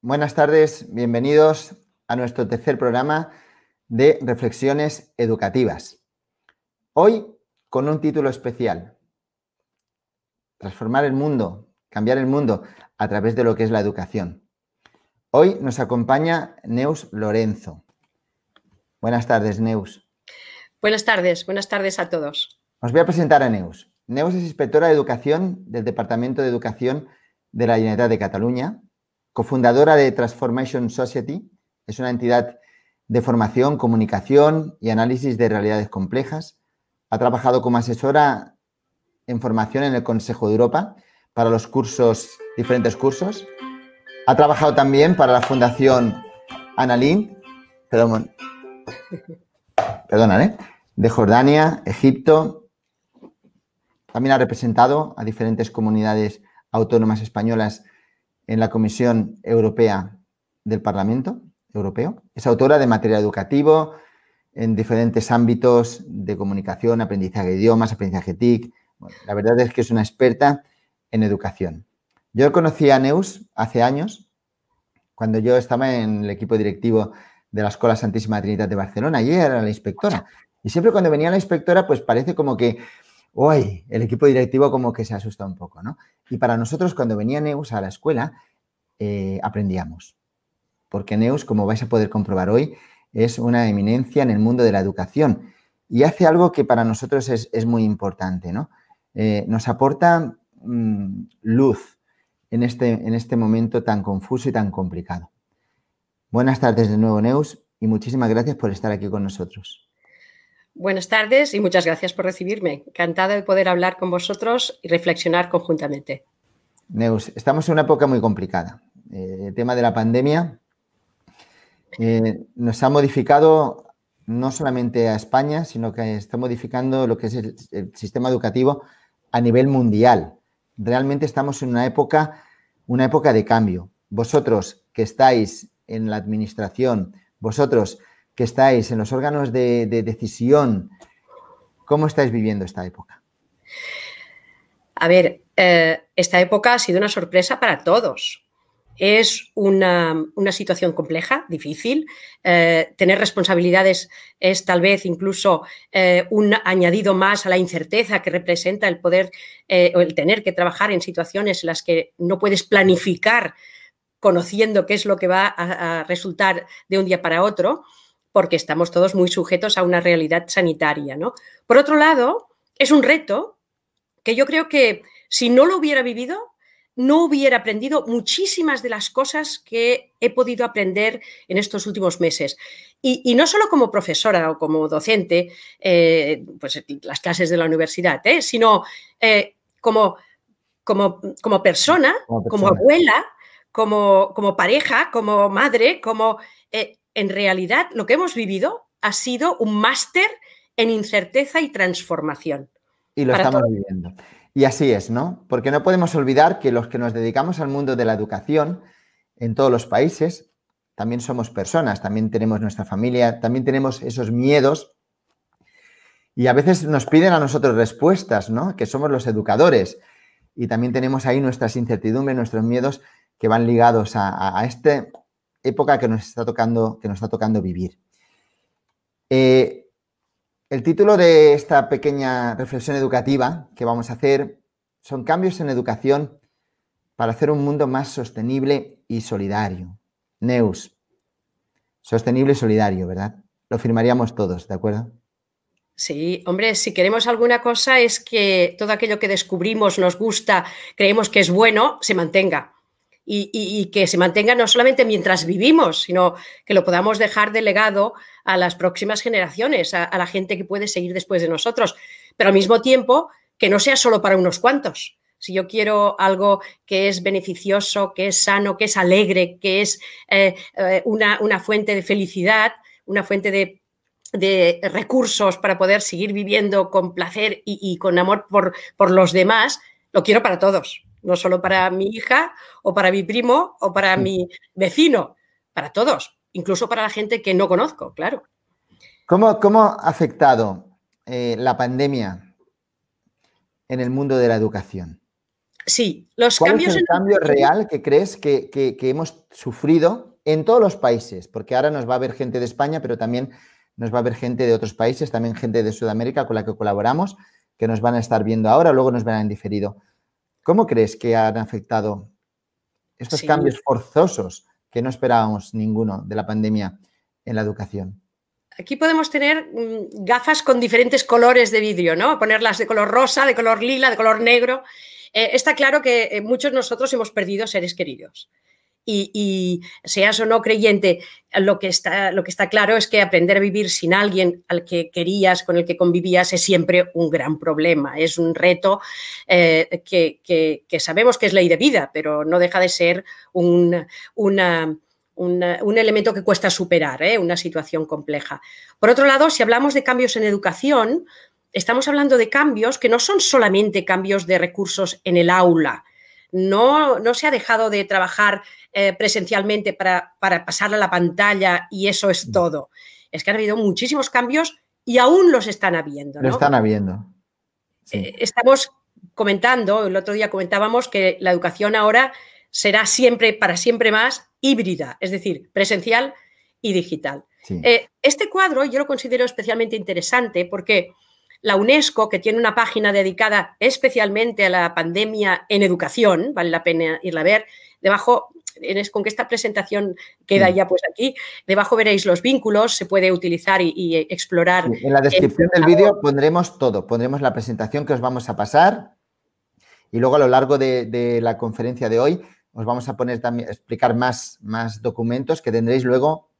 Buenas tardes, bienvenidos a nuestro tercer programa de Reflexiones Educativas. Hoy con un título especial, Transformar el mundo, cambiar el mundo a través de lo que es la educación. Hoy nos acompaña Neus Lorenzo. Buenas tardes, Neus. Buenas tardes, buenas tardes a todos. Os voy a presentar a Neus. Neus es inspectora de educación del Departamento de Educación de la Generalitat de Cataluña, cofundadora de Transformation Society, es una entidad de formación, comunicación y análisis de realidades complejas. Ha trabajado como asesora en formación en el Consejo de Europa para los cursos, diferentes cursos. Ha trabajado también para la Fundación Analin, perdón, de Jordania, Egipto. También ha representado a diferentes comunidades autónomas españolas en la Comisión Europea del Parlamento Europeo. Es autora de material educativo en diferentes ámbitos de comunicación, aprendizaje de idiomas, aprendizaje TIC. la verdad es que es una experta en educación. Yo conocí a Neus hace años, cuando yo estaba en el equipo directivo de la Escuela Santísima Trinidad de Barcelona. Y era la inspectora. Y siempre cuando venía la inspectora, pues parece como que, uy, el equipo directivo como que se asusta un poco, ¿no? Y para nosotros, cuando venía Neus a la escuela, eh, aprendíamos. Porque Neus, como vais a poder comprobar hoy, es una eminencia en el mundo de la educación y hace algo que para nosotros es, muy importante, ¿no? Eh, nos aporta mm, luz en este, en este momento tan confuso y tan complicado. Buenas tardes de nuevo, Neus, y muchísimas gracias por estar aquí con nosotros. Buenas tardes y muchas gracias por recibirme. Encantada de poder hablar con vosotros y reflexionar conjuntamente. Neus, estamos en una época muy complicada. Eh, el tema de la pandemia eh, nos ha modificado no solamente a España, sino que está modificando lo que es el, el sistema educativo a nivel mundial. Realmente estamos en una época, una época de cambio. Vosotros que estáis en la administración, vosotros que estáis en los órganos de, decisión, ¿cómo estáis viviendo esta época? A ver, eh, esta época ha sido una sorpresa para todos. Es una, situación compleja, difícil. Eh, tener responsabilidades es tal vez incluso eh, un añadido más a la incerteza que representa el poder o el tener que trabajar en situaciones en las que no puedes planificar conociendo qué es lo que va a, resultar de un día para otro, porque estamos todos muy sujetos a una realidad sanitaria. ¿no? Por otro lado, es un reto que yo creo que si no lo hubiera vivido, no hubiera aprendido muchísimas de las cosas que he podido aprender en estos últimos meses. Y, no solo como profesora o como docente, eh, pues las clases de la universidad, ¿eh? sino eh, como, como, como, persona, como abuela, como, pareja, como madre, como eh, en realidad lo que hemos vivido ha sido un máster en incerteza y transformación. Y lo estamos viviendo. Y así es, ¿no? Porque no podemos olvidar que los que nos dedicamos al mundo de la educación en todos los países, también somos personas, también tenemos nuestra familia, también tenemos esos miedos y a veces nos piden a nosotros respuestas, ¿no? Que somos los educadores y también tenemos ahí nuestras incertidumbres, nuestros miedos que van ligados a, esta época que nos está tocando, que nos está tocando vivir. Eh, el título de esta pequeña reflexión educativa que vamos a hacer son cambios en educación para hacer un mundo más sostenible y solidario. Neus, sostenible y solidario, ¿verdad? Lo firmaríamos todos, ¿de acuerdo? Sí, hombre, si queremos alguna cosa es que todo aquello que descubrimos, nos gusta, creemos que es bueno, se mantenga y, que se mantenga no solamente mientras vivimos, sino que lo podamos dejar de legado a las próximas generaciones, a, la gente que puede seguir después de nosotros, pero al mismo tiempo que no sea solo para unos cuantos. Si yo quiero algo que es beneficioso, que es sano, que es alegre, que es eh, eh, una, fuente de felicidad, una fuente de, recursos para poder seguir viviendo con placer y, con amor por, por los demás, lo quiero para todos no solo para mi hija o para mi primo o para mi vecino, para todos, incluso para la gente que no conozco, claro. ¿Cómo, ha afectado eh, la pandemia en el mundo de la educación? Sí, los ¿Cuál cambios. Es el cambio real que crees que, hemos sufrido en todos los países? Porque ahora nos va a ver gente de España, pero también nos va a ver gente de otros países, también gente de Sudamérica con la que colaboramos, que nos van a estar viendo ahora, luego nos verán en diferido. ¿Cómo crees que han afectado estos cambios forzosos que no esperábamos ninguno de la pandemia en la educación? Aquí podemos tener mm, gafas con diferentes colores de vidrio, ¿no? Ponerlas de color rosa, de color lila, de color negro. Eh, está claro que eh, muchos de nosotros hemos perdido seres queridos. Y, seas o no creyente, lo que, está, lo que está claro es que aprender a vivir sin alguien al que querías, con el que convivías, es siempre un gran problema. Es un reto eh, que, sabemos que es ley de vida, pero no deja de ser un, un elemento que cuesta superar, una situación compleja. Por otro lado, si hablamos de cambios en educación, estamos hablando de cambios que no son solamente cambios de recursos en el aula. No, no se ha dejado de trabajar eh, presencialmente para, pasar a la pantalla y eso es mm. todo. Es que han habido muchísimos cambios y aún los están habiendo. Lo están habiendo. Eh, estamos comentando, el otro día comentábamos que la educación ahora será siempre, para siempre más, híbrida, es decir, presencial y digital. Eh, este cuadro yo lo considero especialmente interesante porque la UNESCO, que tiene una página dedicada especialmente a la pandemia en educación, vale la pena irla a ver, debajo, con que esta presentación queda ya pues aquí, debajo veréis los vínculos, se puede utilizar y, explorar. en la descripción del vídeo pondremos todo, pondremos la presentación que os vamos a pasar y luego a lo largo de, la conferencia de hoy os vamos a poner también, explicar más, más documentos que tendréis luego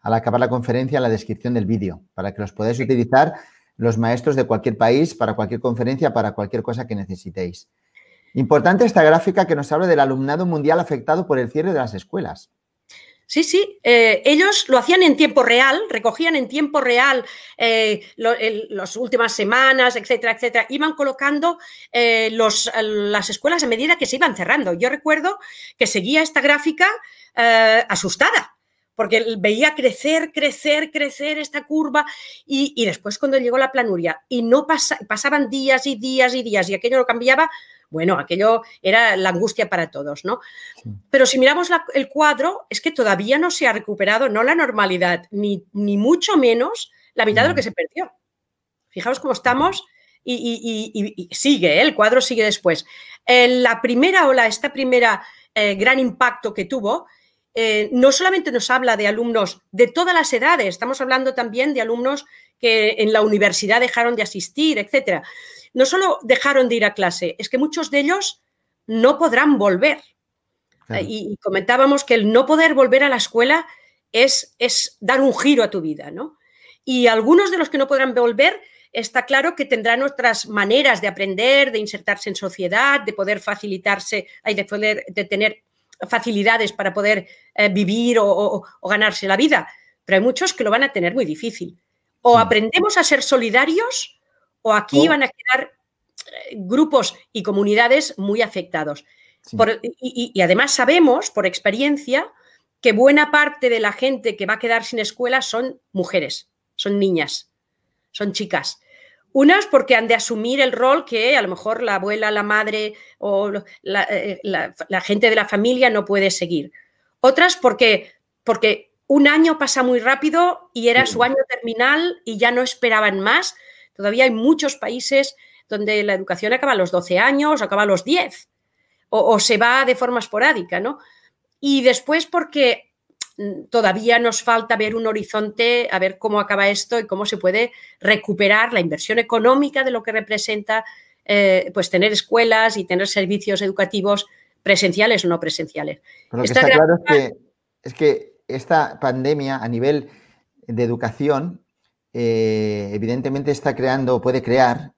al acabar la conferencia en la descripción del vídeo, para que los podáis utilizar los maestros de cualquier país, para cualquier conferencia, para cualquier cosa que necesitéis. Importante esta gráfica que nos habla del alumnado mundial afectado por el cierre de las escuelas. Sí, sí, eh, ellos lo hacían en tiempo real, recogían en tiempo real eh, las últimas semanas, etcétera, etcétera. Iban colocando eh, las escuelas a medida que se iban cerrando. Yo recuerdo que seguía esta gráfica asustada, porque veía crecer, crecer, crecer esta curva y, después cuando llegó la planuria y no pasaban días y días y días y aquello no cambiaba, bueno, aquello era la angustia para todos, ¿no? Pero si miramos el cuadro, es que todavía no se ha recuperado, no la normalidad, ni, ni mucho menos la mitad de lo que se perdió. Fijaos cómo estamos y, sigue, ¿eh? el cuadro sigue después. la primera ola, esta primera eh, gran impacto que tuvo, eh, no solamente nos habla de alumnos de todas las edades, estamos hablando también de alumnos que en la universidad dejaron de asistir, etcétera. No solo dejaron de ir a clase, es que muchos de ellos no podrán volver. Y, comentábamos que el no poder volver a la escuela es, es dar un giro a tu vida, ¿no? Y algunos de los que no podrán volver, está claro que tendrán otras maneras de aprender, de insertarse en sociedad, de poder facilitarse, de poder de tener facilidades para poder eh, vivir o, ganarse la vida, pero hay muchos que lo van a tener muy difícil. O aprendemos a ser solidarios o aquí van a quedar eh, grupos y comunidades muy afectados. y, además sabemos por experiencia que buena parte de la gente que va a quedar sin escuela son mujeres, son niñas, son chicas. Unas porque han de asumir el rol que a lo mejor la abuela, la madre o eh, la, gente de la familia no puede seguir. Otras porque, porque un año pasa muy rápido y era su año terminal y ya no esperaban más. Todavía hay muchos países donde la educación acaba a los 12 años, acaba a los 10 o, o se va de forma esporádica, ¿no? Y después porque todavía nos falta ver un horizonte, a ver cómo acaba esto y cómo se puede recuperar la inversión económica de lo que representa eh, pues tener escuelas y tener servicios educativos presenciales o no presenciales. lo que está, claro es que, esta pandemia a nivel de educación eh, evidentemente está creando, puede crear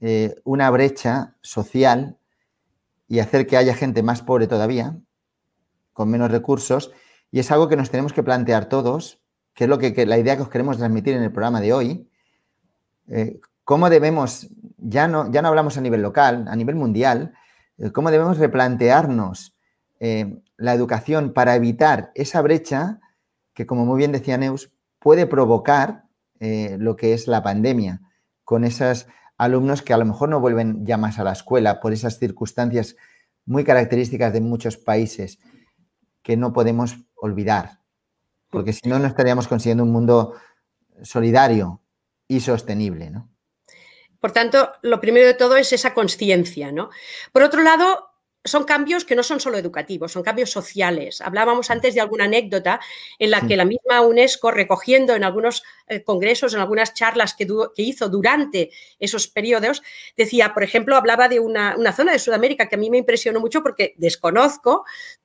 eh, una brecha social y hacer que haya gente más pobre todavía, con menos recursos, y es algo que nos tenemos que plantear todos, que es lo que, la idea que os queremos transmitir en el programa de hoy. Eh, cómo debemos, ya no, ya no hablamos a nivel local, a nivel mundial, eh, cómo debemos replantearnos eh, la educación para evitar esa brecha que, como muy bien decía Neus, puede provocar lo que es la pandemia, con esos alumnos que a lo mejor no vuelven ya más a la escuela por esas circunstancias muy características de muchos países que no podemos olvidar, porque si no, no estaríamos consiguiendo un mundo solidario y sostenible, ¿no? Por tanto, lo primero de todo es esa conciencia, ¿no? Por otro lado, son cambios que no son solo educativos, son cambios sociales. Hablábamos antes de alguna anécdota en la que la misma UNESCO, recogiendo en algunos eh, congresos, en algunas charlas que, hizo durante esos periodos, decía, por ejemplo, hablaba de una, zona de Sudamérica que a mí me impresionó mucho porque desconozco,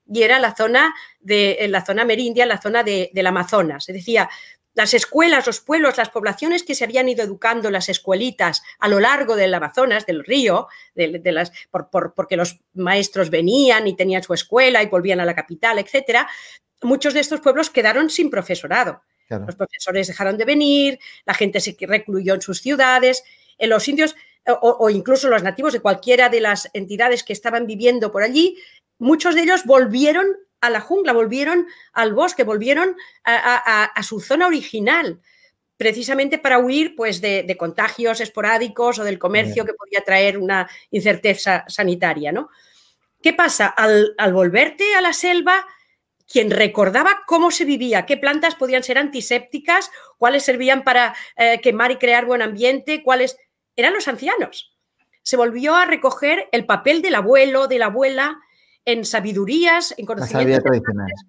y era la zona de la zona merindia, la zona de, del Amazonas. Se decía, las escuelas, los pueblos, las poblaciones que se habían ido educando, las escuelitas a lo largo del Amazonas, del río, de, las, porque los maestros venían y tenían su escuela y volvían a la capital, etcétera, muchos de estos pueblos quedaron sin profesorado. Los profesores dejaron de venir, la gente se recluyó en sus ciudades, en los indios o, o incluso los nativos de cualquiera de las entidades que estaban viviendo por allí, muchos de ellos volvieron a la jungla, volvieron al bosque, volvieron a, su zona original, precisamente para huir pues, de, contagios esporádicos o del comercio que podía traer una incerteza sanitaria. ¿no? ¿Qué pasa? Al, volverte a la selva, quien recordaba cómo se vivía, qué plantas podían ser antisépticas, cuáles servían para eh, quemar y crear buen ambiente, cuáles eran los ancianos. Se volvió a recoger el papel del abuelo, de la abuela, en sabidurías, en conocimientos. tradicionales.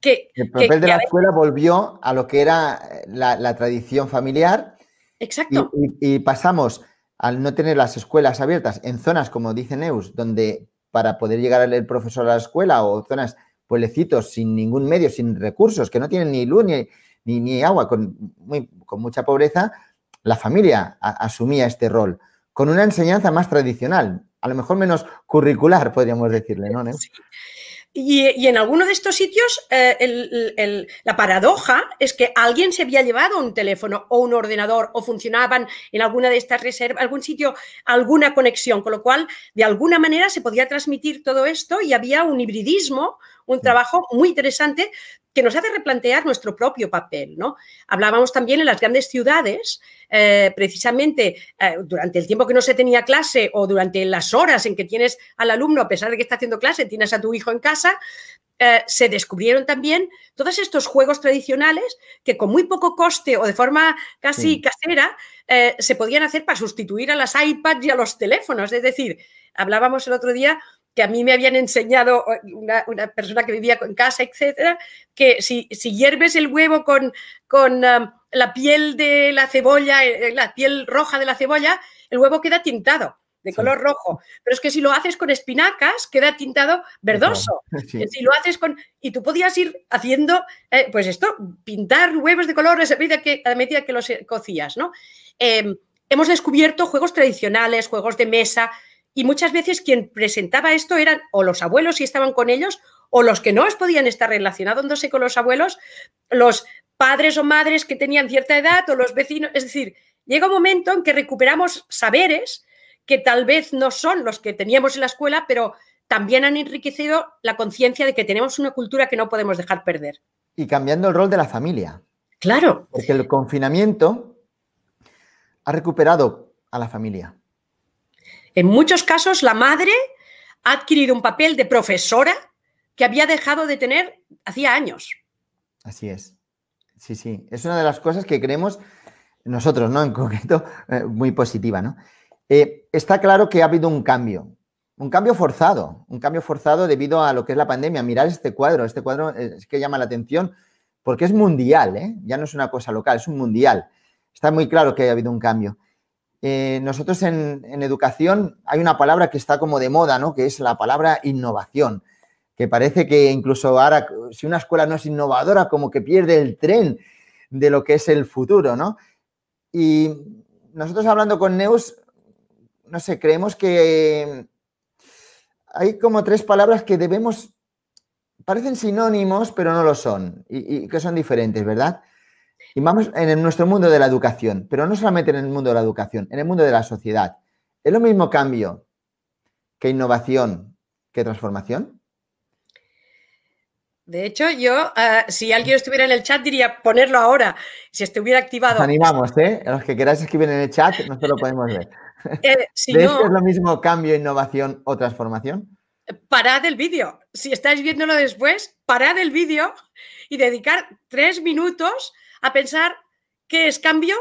Que, el papel de la escuela volvió a lo que era la, tradición familiar. Exacto. Y, pasamos al no tener las escuelas abiertas en zonas, como dice Neus, donde para poder llegar el profesor a la escuela o zonas, pueblecitos sin ningún medio, sin recursos, que no tienen ni luz ni, ni, agua, con, con mucha pobreza, la familia asumía este rol, con una enseñanza más tradicional, a lo mejor menos curricular, podríamos decirle, ¿no? Y, en alguno de estos sitios, eh, la paradoja es que alguien se había llevado un teléfono o un ordenador o funcionaban en alguna de estas reservas, algún sitio, alguna conexión, con lo cual, de alguna manera se podía transmitir todo esto y había un hibridismo, un trabajo muy interesante que nos hace replantear nuestro propio papel. ¿no? Hablábamos también en las grandes ciudades, eh, precisamente eh, durante el tiempo que no se tenía clase o durante las horas en que tienes al alumno, a pesar de que está haciendo clase, tienes a tu hijo en casa, eh, se descubrieron también todos estos juegos tradicionales que con muy poco coste o de forma casi casera se podían hacer para sustituir a las iPads y a los teléfonos. Es decir, hablábamos el otro día que a mí me habían enseñado una, persona que vivía en casa, etcétera, que si, si hierves el huevo con, con um, la piel de la cebolla, eh, la piel roja de la cebolla, el huevo queda tintado de color rojo. Pero es que si lo haces con espinacas, queda tintado verdoso. Si lo haces con. Y tú podías ir haciendo, eh, pues esto, pintar huevos de colores a medida que, a medida que los cocías, ¿no? Em, hemos descubierto juegos tradicionales, juegos de mesa, y muchas veces quien presentaba esto eran o los abuelos si estaban con ellos o los que no podían estar relacionándose con los abuelos, los padres o madres que tenían cierta edad o los vecinos. Es decir, llega un momento en que recuperamos saberes que tal vez no son los que teníamos en la escuela, pero también han enriquecido la conciencia de que tenemos una cultura que no podemos dejar perder. Y cambiando el rol de la familia. Claro. Porque el confinamiento ha recuperado a la familia. En muchos casos, la madre ha adquirido un papel de profesora que había dejado de tener hacía años. Así es. Sí, sí. Es una de las cosas que creemos nosotros, ¿no? En concreto, eh, muy positiva, ¿no? Eh, está claro que ha habido un cambio, un cambio forzado, un cambio forzado debido a lo que es la pandemia. Mirar este cuadro, este cuadro es que llama la atención porque es mundial, ¿eh? Ya no es una cosa local, es un mundial. Está muy claro que ha habido un cambio. Eh, nosotros en, educación hay una palabra que está como de moda, ¿no? Que es la palabra innovación, que parece que incluso ahora, si una escuela no es innovadora, como que pierde el tren de lo que es el futuro, ¿no? Y nosotros hablando con Neus, no sé, creemos que hay como tres palabras que debemos, parecen sinónimos, pero no lo son, y que son diferentes, ¿verdad? Y vamos en nuestro mundo de la educación, pero no solamente en el mundo de la educación, en el mundo de la sociedad. ¿Es lo mismo cambio que innovación que transformación? De hecho, yo, eh, si alguien estuviera en el chat, diría ponerlo ahora. Si estuviera activado. Nos animamos, ¿eh? Los que queráis escribir en el chat, nosotros lo podemos ver. Eh, si no, es lo mismo cambio, innovación o transformación? Parad el vídeo. Si estáis viéndolo después, parad el vídeo y dedicar tres minutos a pensar qué es cambio,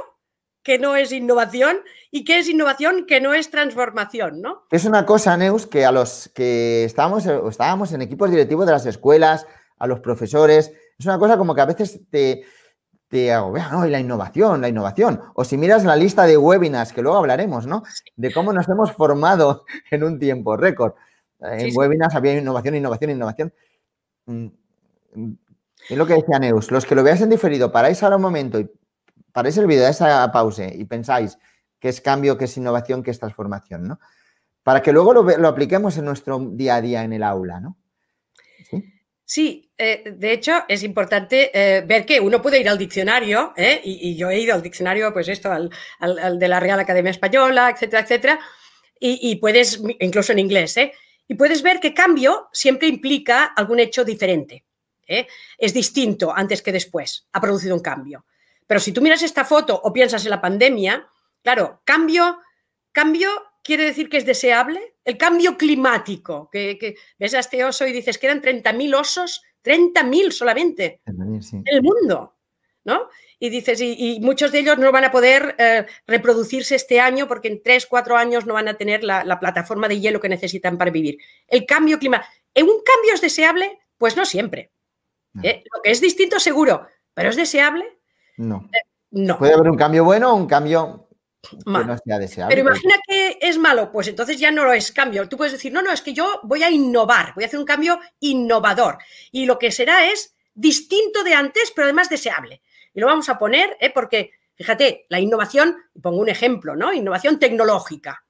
qué no es innovación y qué es innovación, qué no es transformación, ¿no? Es una cosa, Neus, que a los que estábamos, estábamos en equipos directivos de las escuelas, a los profesores. Es una cosa como que a veces te, te agobia, ¿no? Y la innovación, la innovación. O si miras la lista de webinars, que luego hablaremos, ¿no? De cómo nos hemos formado en un tiempo récord. En webinars había innovación, innovación, innovación. Es lo que decía Neus, los que lo veáis en diferido, paráis ahora un momento y paráis el vídeo de esa pausa y pensáis qué es cambio, qué es innovación, qué es transformación, ¿no? Para que luego lo, apliquemos en nuestro día a día en el aula, ¿no? Sí, eh, de hecho es importante eh, ver que uno puede ir al diccionario, ¿eh? y, yo he ido al diccionario, pues esto, al, de la Real Academia Española, etcétera, etcétera, y, puedes, incluso en inglés, y puedes ver que cambio siempre implica algún hecho diferente. Es distinto antes que después, ha producido un cambio. Pero si tú miras esta foto o piensas en la pandemia, claro, cambio, cambio quiere decir que es deseable. El cambio climático, que, ves a este oso y dices que eran 30.000 osos, 30.000 solamente en el mundo, ¿no? Y dices, y, muchos de ellos no van a poder eh, reproducirse este año porque en 3, 4 años no van a tener la, plataforma de hielo que necesitan para vivir. El cambio climático. ¿Un cambio es deseable? Pues no siempre. ¿Eh? Lo que es distinto seguro, pero ¿es deseable? No. Eh, no. Puede haber un cambio bueno o un cambio pero imagina que es malo, pues entonces ya no lo es cambio. Tú puedes decir, no, no, es que yo voy a innovar, voy a hacer un cambio innovador. Y lo que será es distinto de antes, pero además deseable. Y lo vamos a poner, ¿eh? porque, fíjate, la innovación, pongo un ejemplo, ¿no? Innovación tecnológica.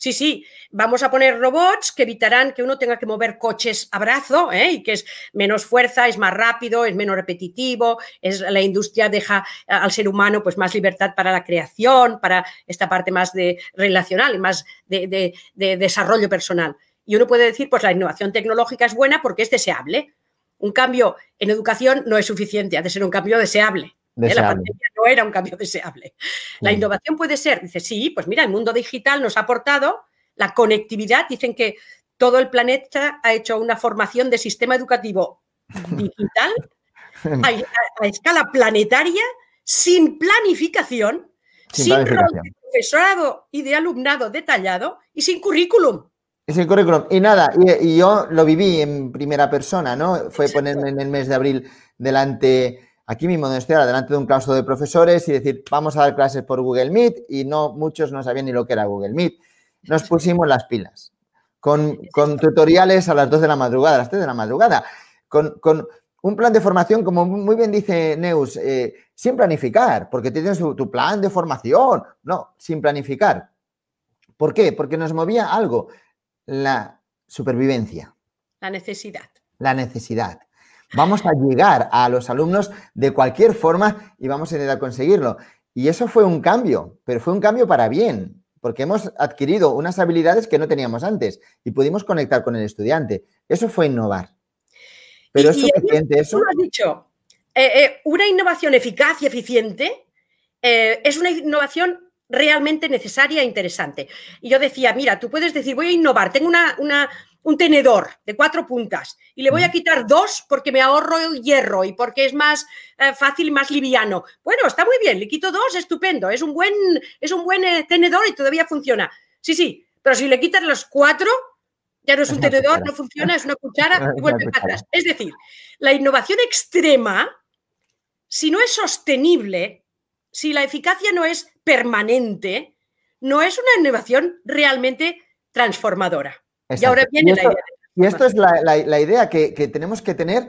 Sí, sí, vamos a poner robots que evitarán que uno tenga que mover coches a brazo ¿eh? y que es menos fuerza, es más rápido, es menos repetitivo, es, la industria deja al ser humano pues más libertad para la creación, para esta parte más de relacional más de, desarrollo personal. Y uno puede decir, pues la innovación tecnológica es buena porque es deseable. Un cambio en educación no es suficiente, ha de ser un cambio deseable. ¿Eh? La pandemia no era un cambio deseable. La innovación puede ser, dice, sí, pues mira, el mundo digital nos ha aportado la conectividad. Dicen que todo el planeta ha hecho una formación de sistema educativo digital a, escala planetaria, sin planificación, sin, profesorado y de alumnado detallado y sin currículum. Y sin currículum. Y nada, y, yo lo viví en primera persona, ¿no? Fue ponerme en el mes de abril delante aquí mismo donde estoy delante de un claustro de profesores y decir, vamos a dar clases por Google Meet y no, muchos no sabían ni lo que era Google Meet. Nos pusimos las pilas con, tutoriales a las 2 de la madrugada, a las 3 de la madrugada, con, un plan de formación, como muy bien dice Neus, eh, sin planificar, porque tienes tu, tu plan de formación, no, sin planificar. ¿Por qué? Porque nos movía algo, la supervivencia. La necesidad. La necesidad. Vamos a llegar a los alumnos de cualquier forma y vamos a conseguirlo. Y eso fue un cambio, pero fue un cambio para bien, porque hemos adquirido unas habilidades que no teníamos antes y pudimos conectar con el estudiante. Eso fue innovar. Pero es suficiente eso. Tú has dicho, eh, eh, una innovación eficaz y eficiente eh, es una innovación realmente necesaria e interesante. Y yo decía, mira, tú puedes decir, voy a innovar, tengo una, una, un tenedor de cuatro puntas y le voy a quitar dos porque me ahorro hierro y porque es más eh, fácil y más liviano. Bueno, está muy bien, le quito dos, estupendo, es un buen, es un buen eh, tenedor y todavía funciona. Sí, sí, pero si le quitas los cuatro, ya no es un tenedor, no funciona, es una cuchara y vuelve para atrás. Es decir, la innovación extrema, si no es sostenible, si la eficacia no es permanente, no es una innovación realmente transformadora. Y ahora viene esto, la idea. Y esto es la, idea que, tenemos que tener,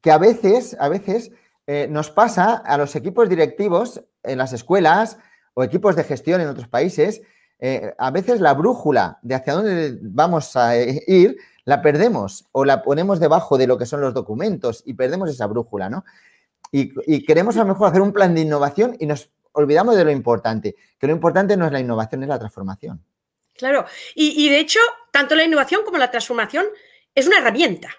que a veces, a veces eh, nos pasa a los equipos directivos en las escuelas o equipos de gestión en otros países, eh, a veces la brújula de hacia dónde vamos a ir la perdemos o la ponemos debajo de lo que son los documentos y perdemos esa brújula, ¿no? Y, y, queremos a lo mejor hacer un plan de innovación y nos olvidamos de lo importante, que lo importante no es la innovación, es la transformación. Claro, y, de hecho, tanto la innovación como la transformación es una herramienta.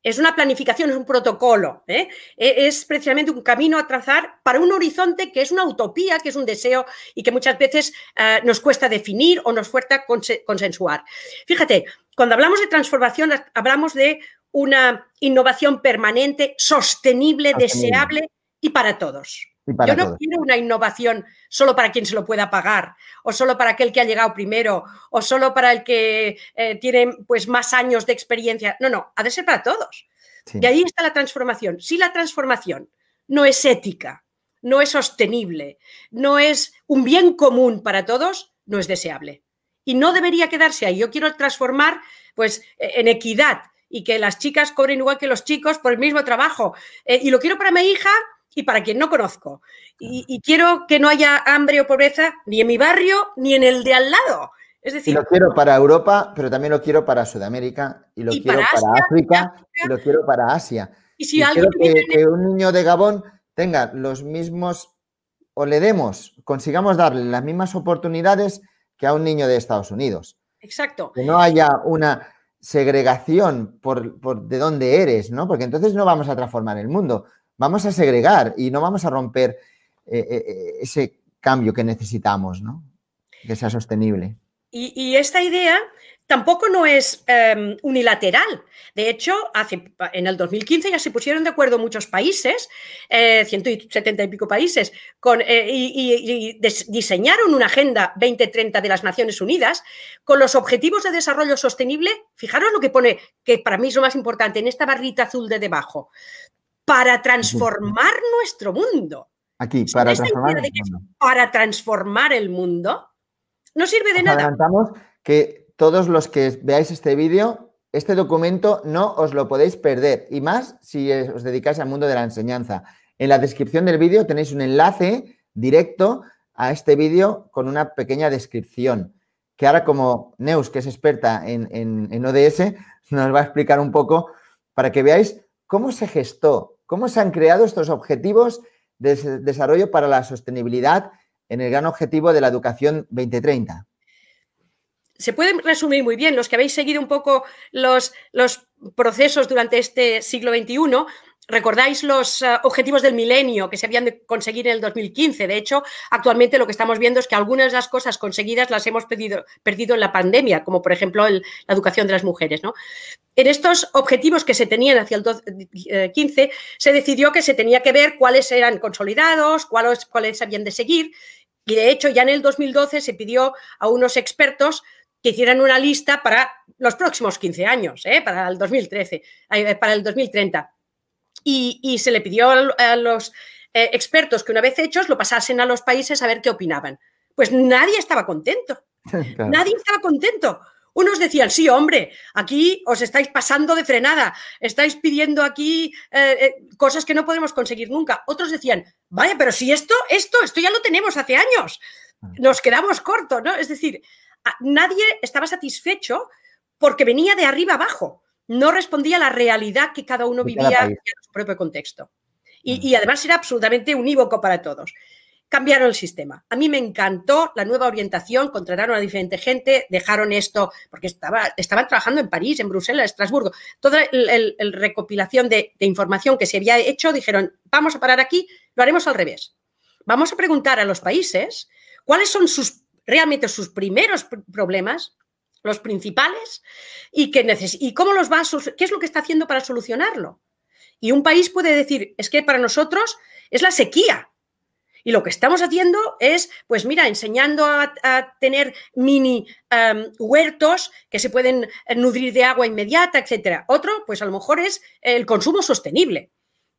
es una planificación, es un protocolo, ¿eh? E, es precisamente un camino a trazar para un horizonte que es una utopía, que es un deseo y que muchas veces eh, nos cuesta definir o nos cuesta consensuar. Fíjate, cuando hablamos de transformación, hablamos de una innovación permanente, sostenible, deseable y para todos. Yo no quiero una innovación solo para quien se lo pueda pagar, o solo para aquel que ha llegado primero, o solo para el que eh, tiene pues, más años de experiencia. No, no, ha de ser para todos. Y ahí está la transformación. Si la transformación no es ética, no es sostenible, no es un bien común para todos, no es deseable. Y no debería quedarse ahí. Yo quiero transformar pues, en equidad y que las chicas cobren igual que los chicos por el mismo trabajo. Eh, y lo quiero para mi hija y para quien no conozco. Y, quiero que no haya hambre o pobreza ni en mi barrio ni en el de al lado. Es decir, y lo quiero para Europa, pero también lo quiero para Sudamérica, y lo quiero para, África, y lo quiero para Asia. Y si quiero que, un niño de Gabón tenga los mismos, o le demos, consigamos darle las mismas oportunidades que a un niño de Estados Unidos. Exacto. Que no haya una segregación por, por de dónde eres, ¿no? Porque entonces no vamos a transformar el mundo vamos a segregar y no vamos a romper eh, eh, eh, ese cambio que necesitamos, ¿no? Que sea sostenible. Y, esta idea tampoco no es em, unilateral. De hecho, en el 2015 ya se pusieron de acuerdo muchos países, 170 y pico países, y, diseñaron una Agenda 2030 de las Naciones Unidas con los Objetivos de Desarrollo Sostenible. Fijaros lo que pone, que para mí es lo más importante, en esta barrita azul de debajo para transformar nuestro mundo. Aquí, para transformar, el mundo. para transformar el mundo, no sirve de nada. Adelantamos que todos los que veáis este vídeo, este documento no os lo podéis perder, y más si os dedicáis al mundo de la enseñanza. En la descripción del vídeo tenéis un enlace directo a este vídeo con una pequeña descripción, que ahora como Neus, que es experta en, en ODS, nos va a explicar un poco para que veáis cómo se gestó ¿Cómo se han creado estos objetivos de desarrollo para la sostenibilidad en el gran objetivo de la educación 2030? Se pueden resumir muy bien. Los que habéis seguido un poco los, los procesos durante este siglo XXI, ¿Recordáis los eh, objetivos del milenio que se habían de conseguir en el 2015? De hecho, actualmente lo que estamos viendo es que algunas de las cosas conseguidas las hemos perdido en la pandemia, como por ejemplo la educación de las mujeres. En estos objetivos que se tenían hacia el 2015, eh, se decidió que se tenía que ver cuáles eran consolidados, cuáles, cuáles habían de seguir. Y de hecho, ya en el 2012 se pidió a unos expertos que hicieran una lista para los próximos 15 años, ¿eh? para el 2013, para el 2030 y, se le pidió a, los eh, expertos que una vez hechos lo pasasen a los países a ver qué opinaban. Pues nadie estaba contento. Nadie estaba contento. Unos decían, sí, hombre, aquí os estáis pasando de frenada, estáis pidiendo aquí eh, eh, cosas que no podemos conseguir nunca. Otros decían, vaya, pero si esto, esto, esto ya lo tenemos hace años, ah. nos quedamos cortos, ¿no? Es decir, nadie estaba satisfecho porque venía de arriba abajo no respondía a la realidad que cada uno vivía en su propio contexto. Y, además era absolutamente unívoco para todos. Cambiaron el sistema. A mí me encantó la nueva orientación, contrataron a diferente gente, dejaron esto, porque estaba, estaban trabajando en París, en Bruselas, en Estrasburgo. Toda la recopilación de, de información que se había hecho, dijeron, vamos a parar aquí, lo haremos al revés. Vamos a preguntar a los países cuáles son sus realmente sus primeros problemas los principales, y, que y cómo los va qué es lo que está haciendo para solucionarlo. Y un país puede decir, es que para nosotros es la sequía. Y lo que estamos haciendo es, pues mira, enseñando a, tener mini em, huertos que se pueden nutrir de agua inmediata, etcétera. Otro, pues a lo mejor es el consumo sostenible.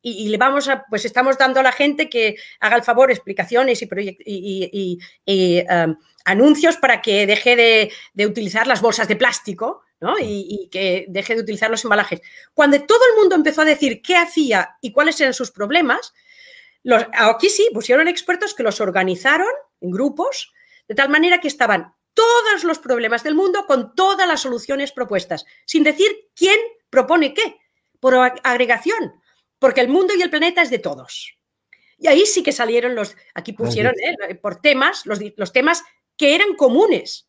Y, le vamos a, pues estamos dando a la gente que haga el favor explicaciones y, y, y em, anuncios para que deje de, utilizar las bolsas de plástico y, que deje de utilizar los embalajes. Cuando todo el mundo empezó a decir qué hacía y cuáles eran sus problemas, los, aquí sí pusieron expertos que los organizaron en grupos, de tal manera que estaban todos los problemas del mundo con todas las soluciones propuestas, sin decir quién propone qué, por agregación, porque el mundo y el planeta es de todos. Y ahí sí que salieron los, aquí pusieron ¿eh? por temas, los, los temas que eran comunes.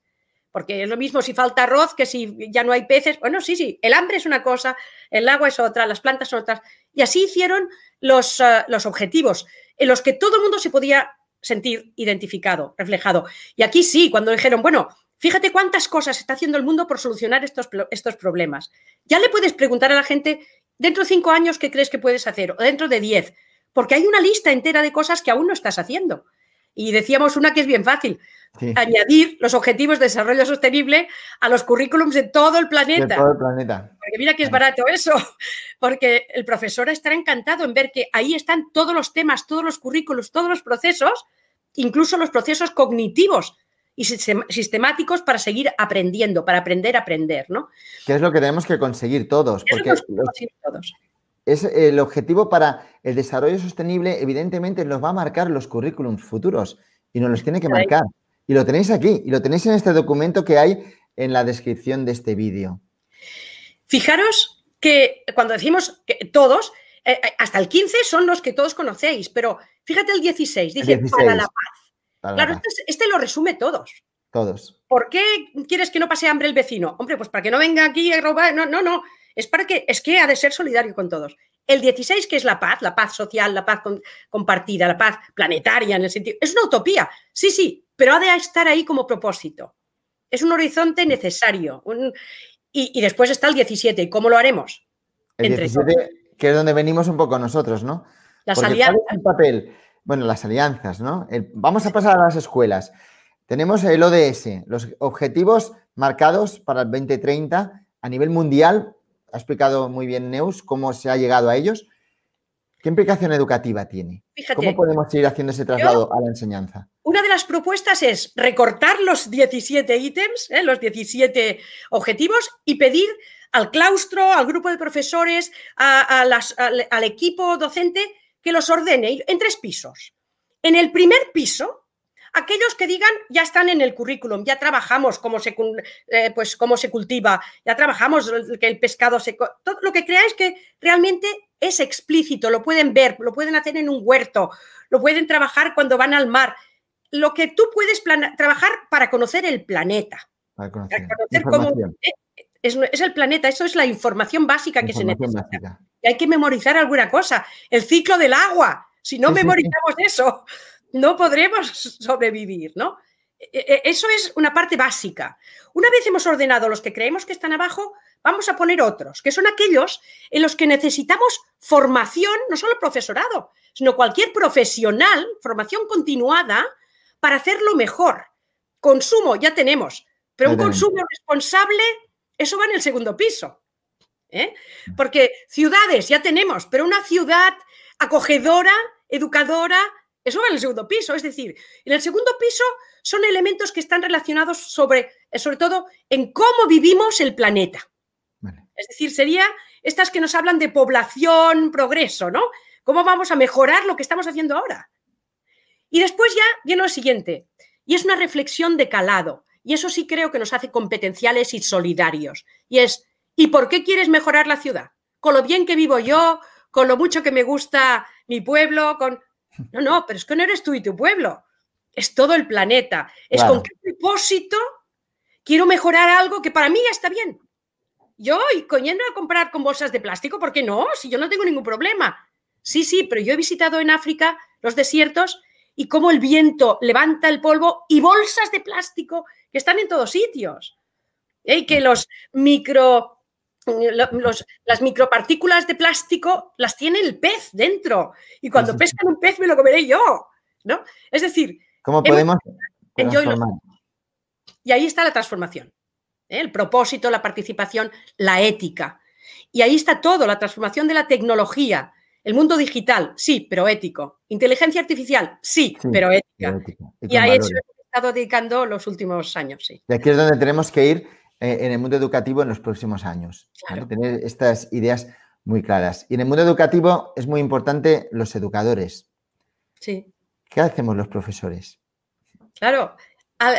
porque es lo mismo si falta arroz que si ya no hay peces. Bueno, sí, sí, el hambre es una cosa, el agua es otra, las plantas son otras. Y así hicieron los, eh, los objetivos en los que todo el mundo se podía sentir identificado, reflejado. Y aquí sí, cuando dijeron, bueno, fíjate cuántas cosas está haciendo el mundo por solucionar estos, estos problemas. Ya le puedes preguntar a la gente, dentro de cinco años, ¿qué crees que puedes hacer? O dentro de diez, porque hay una lista entera de cosas que aún no estás haciendo. Y decíamos una que es bien fácil, añadir los objetivos de desarrollo sostenible a los currículums de todo el planeta. De todo el planeta. Porque mira que es barato eso, porque el profesor estará encantado en ver que ahí están todos los temas, todos los currículos, todos los procesos, incluso los procesos cognitivos y sistemáticos para seguir aprendiendo, para aprender a aprender, ¿no? ¿Qué es lo que tenemos que conseguir todos? Porque todos. es el objetivo para el desarrollo sostenible, evidentemente nos va a marcar los currículums futuros y nos los tiene que marcar. Y lo tenéis aquí, y lo tenéis en este documento que hay en la descripción de este vídeo. Fijaros que cuando decimos que todos, eh, eh, hasta el 15 son los que todos conocéis, pero fíjate el 16, dice para la paz. Claro, este, este, lo resume todos. Todos. ¿Por qué quieres que no pase hambre el vecino? Hombre, pues para que no venga aquí a robar. No, no, no. Es para que, es que ha de ser solidario con todos. El 16, que es la paz, la paz social, la paz compartida, la paz planetaria en el sentido. Es una utopía. Sí, sí, pero ha de estar ahí como propósito. Es un horizonte necesario. y, después está el 17. ¿Y cómo lo haremos? El 17, que es donde venimos un poco nosotros, ¿no? Las alianzas. El papel? Bueno, las alianzas, ¿no? vamos a pasar a las escuelas. Tenemos el ODS, los objetivos marcados para el 2030 a nivel mundial. Ha explicado muy bien Neus cómo se ha llegado a ellos. ¿Qué implicación educativa tiene? ¿Cómo podemos seguir haciendo ese traslado a la enseñanza? Una de las propuestas es recortar los 17 ítems, ¿eh? los 17 objetivos y pedir al claustro, al grupo de profesores, al, equipo docente que los ordene en tres pisos. En el primer piso, aquellos que digan ya están en el currículum, ya trabajamos cómo se, eh, pues, cómo se cultiva, ya trabajamos que el pescado se... Todo lo que creáis que realmente es explícito, lo pueden ver, lo pueden hacer en un huerto, lo pueden trabajar cuando van al mar. Lo que tú puedes trabajar para conocer el planeta. Para conocer, cómo, es, el planeta, eso es la información básica que se necesita. Y hay que memorizar alguna cosa. El ciclo del agua. Si no memorizamos eso, no podremos sobrevivir, ¿no? E, e, eso es una parte básica. Una vez hemos ordenado los que creemos que están abajo, vamos a poner otros, que son aquellos en los que necesitamos formación, no solo profesorado, sino cualquier profesional, formación continuada, para hacerlo mejor. Consumo, ya tenemos, pero un consumo responsable, eso va en el segundo piso. ¿Eh? Porque ciudades ya tenemos, pero una ciudad acogedora, educadora, eso va en el segundo piso. Es decir, en el segundo piso son elementos que están relacionados sobre, sobre todo en cómo vivimos el planeta. Es decir, sería estas que nos hablan de población, progreso, ¿no? ¿Cómo vamos a mejorar lo que estamos haciendo ahora? Y después ya viene lo siguiente, y es una reflexión de calado, y eso sí creo que nos hace competenciales y solidarios, y es, ¿y por qué quieres mejorar la ciudad? ¿Con lo bien que vivo yo? ¿Con lo mucho que me gusta mi pueblo? ¿Con... No, no, pero es que no eres tú y tu pueblo, es todo el planeta, es con qué propósito quiero mejorar algo que para mí ya está bien. Yo, y coñendo a comprar con bolsas de plástico, ¿por qué no? Si yo no tengo ningún problema. Sí, sí, pero yo he visitado en África los desiertos y cómo el viento levanta el polvo y bolsas de plástico que están en todos sitios. ¿eh? Y que los micro, las micropartículas de plástico las tiene el pez dentro. Y cuando pescan un pez me lo comeré yo. ¿no? Es decir, ¿cómo podemos Y ahí está la transformación. ¿eh? el propósito, la participación, la ética. Y ahí está todo, la transformación de la tecnología. El mundo digital, sí, pero ético. Inteligencia artificial, sí, pero ética. Y, a eso he estado dedicando los últimos años, sí. Y aquí es donde tenemos que ir en el mundo educativo en los próximos años. Tener estas ideas muy claras. Y en el mundo educativo es muy importante los educadores. Sí. ¿Qué hacemos los profesores? Claro,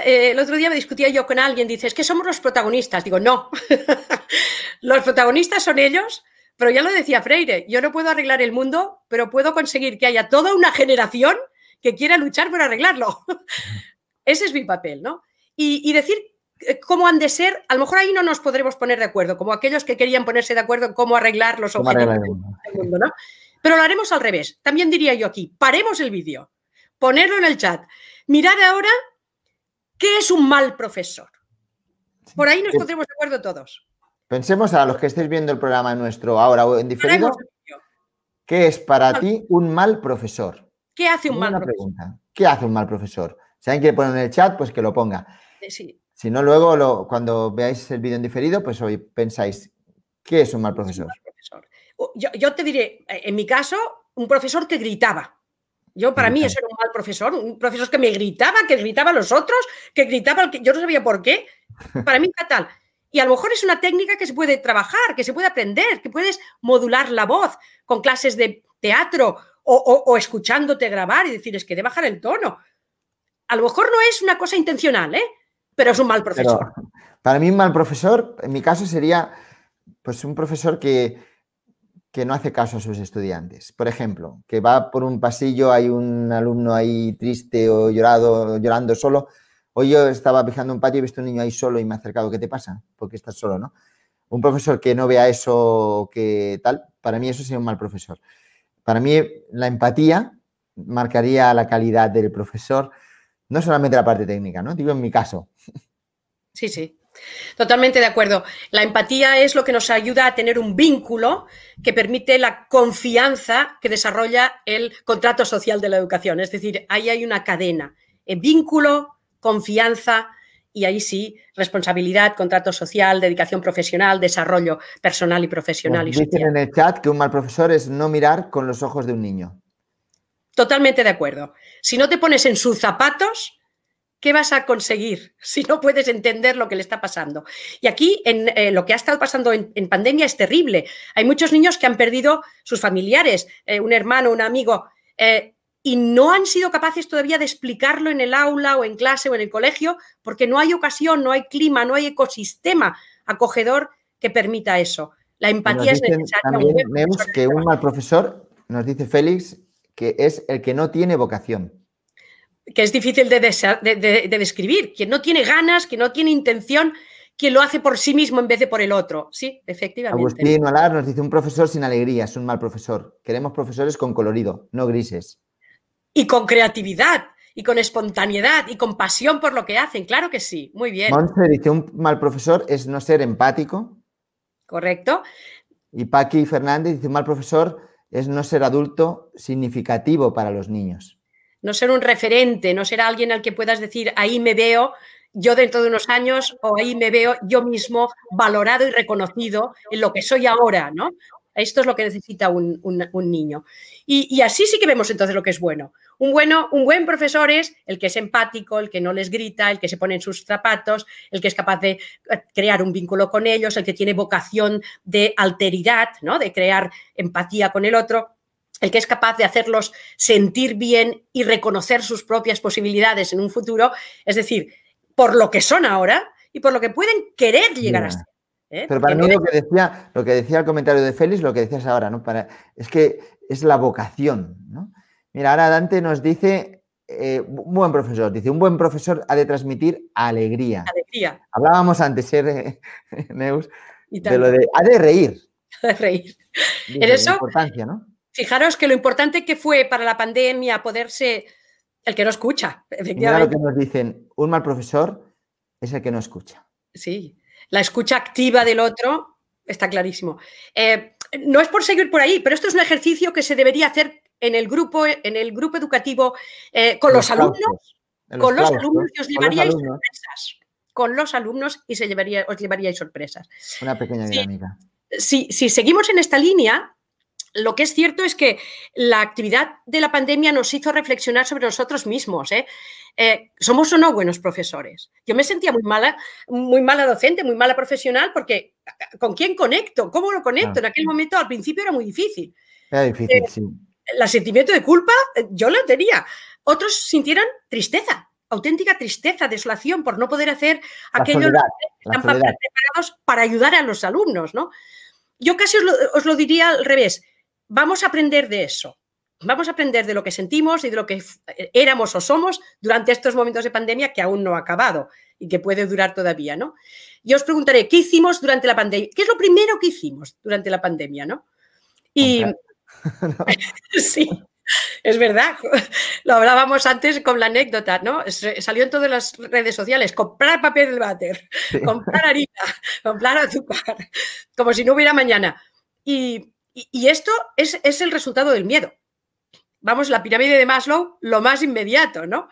eh, el otro día me discutía yo con alguien, dice, es que somos los protagonistas. Digo, no, los protagonistas son ellos, pero ya lo decía Freire, yo no puedo arreglar el mundo, pero puedo conseguir que haya toda una generación que quiera luchar por arreglarlo. Ese es mi papel, ¿no? Y, decir eh, cómo han de ser, a lo mejor ahí no nos podremos poner de acuerdo, como aquellos que querían ponerse de acuerdo en cómo arreglar los objetivos del mundo, ¿no? Pero lo haremos al revés. También diría yo aquí, paremos el vídeo, ponerlo en el chat, mirar ahora qué es un mal profesor. Por ahí nos pondremos de acuerdo todos. Pensemos a los que estéis viendo el programa nuestro ahora o en diferido, ¿qué es para ti un mal profesor? ¿Qué hace un mal profesor? ¿Qué hace un mal profesor? Si alguien quiere poner en el chat, pues que lo ponga. Eh, sí. Si no, luego cuando veáis el vídeo en diferido, pues hoy pensáis, ¿qué es un mal profesor? Yo, te diré, eh, en mi caso, un profesor que gritaba. Yo, para mí, eso era un mal profesor, un profesor que me gritaba, que gritaba a los otros, que gritaba, que yo no sabía por qué. Para mí, fatal. Y a lo mejor es una técnica que se puede trabajar, que se puede aprender, que puedes modular la voz con clases de teatro o, escuchándote grabar y decir, es que de bajar el tono. A lo mejor no es una cosa intencional, ¿eh? Pero es un mal profesor. para mí un mal profesor, en mi caso, sería pues un profesor que, que no hace caso a sus estudiantes. Por ejemplo, que va por un pasillo, hay un alumno ahí triste o llorado, llorando solo, Hoy yo estaba fijando un patio y he visto un niño ahí solo y me ha acercado. ¿Qué te pasa? Porque estás solo, ¿no? Un profesor que no vea eso, que tal, para mí eso sería un mal profesor. Para mí la empatía marcaría la calidad del profesor, no solamente la parte técnica, ¿no? Digo en mi caso. Sí, sí. Totalmente de acuerdo. La empatía es lo que nos ayuda a tener un vínculo que permite la confianza que desarrolla el contrato social de la educación. Es decir, ahí hay una cadena. El vínculo, confianza y ahí sí, responsabilidad, contrato social, dedicación profesional, desarrollo personal y profesional. y dicen en el chat que un mal profesor es no mirar con los ojos de un niño. Totalmente de acuerdo. Si no te pones en sus zapatos, ¿qué vas a conseguir si no puedes entender lo que le está pasando? Y aquí en, eh, lo que ha estado pasando en, pandemia es terrible. Hay muchos niños que han perdido sus familiares, eh, un hermano, un amigo. Eh, y no han sido capaces todavía de explicarlo en el aula o en clase o en el colegio porque no hay ocasión, no hay clima, no hay ecosistema acogedor que permita eso. La empatía es necesaria. También que un mal profesor, nos dice Félix, que es el que no tiene vocación. Que es difícil de, describir, quien no tiene ganas, que no tiene intención, quien lo hace por sí mismo en vez de por el otro. Sí, efectivamente. Agustín Alar nos dice un profesor sin alegría, es un mal profesor. Queremos profesores con colorido, no grises y con creatividad y con espontaneidad y con pasión por lo que hacen. Claro que sí, muy bien. Monse dice, un mal profesor es no ser empático. Correcto. Y Paqui Fernández dice, un mal profesor es no ser adulto significativo para los niños. No ser un referente, no ser alguien al que puedas decir, ahí me veo yo dentro de unos años o ahí me veo yo mismo valorado y reconocido en lo que soy ahora, ¿no? Esto es lo que necesita un, niño. Y, así sí que vemos entonces lo que es bueno. Un, bueno. un buen profesor es el que es empático, el que no les grita, el que se pone en sus zapatos, el que es capaz de eh, crear un vínculo con ellos, el que tiene vocación de alteridad, ¿no? de crear empatía con el otro el que es capaz de hacerlos sentir bien y reconocer sus propias posibilidades en un futuro, es decir, por lo que son ahora y por lo que pueden querer llegar a ser. ¿Eh? Pero para mí lo que decía, lo que decía el comentario de Félix, lo que decías ahora, ¿no? Para, es que es la vocación, ¿no? Mira, ahora Dante nos dice, eh, un buen profesor, dice, un buen profesor ha de transmitir alegría. Alegría. Hablábamos antes, ¿eh, Neus? De lo de, ha de reír. Ha de reír. en eso, importancia, ¿no? fijaros que lo importante que fue para la pandemia poderse, el que no escucha, efectivamente. Mira lo que nos dicen, un mal profesor es el que no escucha. Sí, la escucha activa del otro está clarísimo. Eh, no es por seguir por ahí, pero esto es un ejercicio que se debería hacer en el grupo, en el grupo educativo eh, con los, alumnos. Con los alumnos y os llevaríais sorpresas. Con los alumnos y se llevaría, os llevaríais sorpresas. Una pequeña dinámica. si seguimos en esta línea, lo que es cierto es que la actividad de la pandemia nos hizo reflexionar sobre nosotros mismos. ¿eh? Eh, ¿Somos o no buenos profesores? Yo me sentía muy mala, muy mala docente, muy mala profesional, porque ¿con quién conecto? ¿Cómo lo conecto? En aquel momento, al principio, era muy difícil. Era difícil, eh, sí. El sentimiento de culpa, yo lo tenía. Otros sintieron tristeza, auténtica tristeza, desolación por no poder hacer aquello que están preparados para ayudar a los alumnos, ¿no? Yo casi os lo diría al revés vamos a aprender de eso. Vamos a aprender de lo que sentimos y de lo que éramos o somos durante estos momentos de pandemia que aún no ha acabado y que puede durar todavía, ¿no? Yo os preguntaré, ¿qué hicimos durante la pandemia? ¿Qué es lo primero que hicimos durante la pandemia, no? Y sí, es verdad, lo hablábamos antes con la anécdota, ¿no? Salió en todas las redes sociales, comprar papel de váter, comprar harina, comprar azúcar, como si no hubiera mañana. Y, esto es, es, el resultado del miedo. Vamos, la pirámide de Maslow, lo más inmediato, ¿no?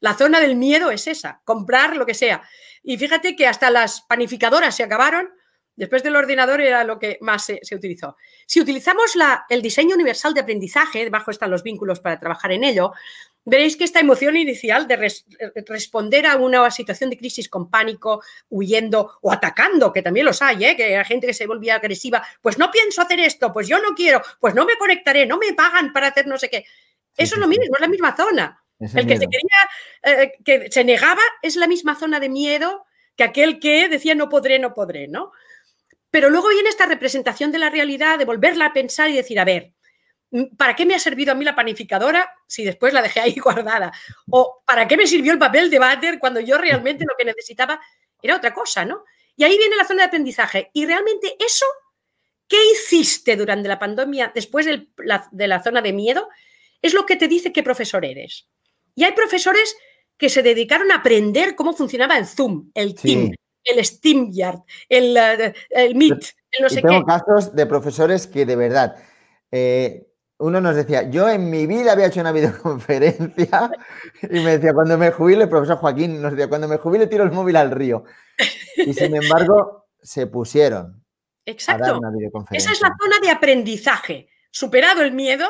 La zona del miedo es esa, comprar lo que sea. Y fíjate que hasta las panificadoras se acabaron Después del ordenador era lo que más se, utilizó. Si utilizamos la, el diseño universal de aprendizaje, debajo están los vínculos para trabajar en ello, veréis que esta emoción inicial de responder a una situación de crisis con pánico, huyendo o atacando, que también los hay, ¿eh? que hay gente que se volvía agresiva, pues no pienso hacer esto, pues yo no quiero, pues no me conectaré, no me pagan para hacer no sé qué. Eso es lo mismo, es la misma zona. el, que se quería, eh, que se negaba es la misma zona de miedo que aquel que decía no podré, no podré, ¿no? Pero luego viene esta representación de la realidad, de volverla a pensar y decir, a ver, ¿para qué me ha servido a mí la panificadora si después la dejé ahí guardada? ¿O para qué me sirvió el papel de váter cuando yo realmente lo que necesitaba era otra cosa, ¿no? Y ahí viene la zona de aprendizaje. Y realmente eso, ¿qué hiciste durante la pandemia después de la, zona de miedo? Es lo que te dice qué profesor eres. Y hay profesores que se dedicaron a aprender cómo funcionaba el Zoom, el Team, el SteamYard, el, eh, el Meet, el no sé tengo casos de profesores que de verdad, eh, uno nos decía, yo en mi vida había hecho una videoconferencia y me decía, cuando me jubile, el profesor Joaquín nos decía, cuando me jubile tiro el móvil al río. Y sin embargo, se pusieron. Exacto. A dar una videoconferencia. Esa es la zona de aprendizaje. Superado el miedo,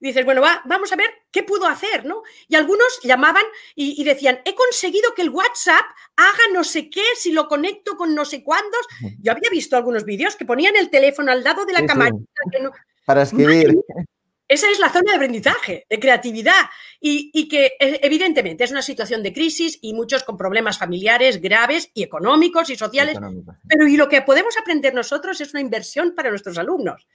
dices, bueno, va, vamos a ver qué pudo hacer, ¿no? Y algunos llamaban y, decían, he conseguido que el WhatsApp haga no sé qué, si lo conecto con no sé cuántos. Yo había visto algunos vídeos que ponían el teléfono al lado de la cámara. Para escribir. Esa es la zona de aprendizaje, de creatividad y, que e, evidentemente es una situación de crisis y muchos con problemas familiares graves y económicos y sociales. Pero y lo que podemos aprender nosotros es una inversión para nuestros alumnos.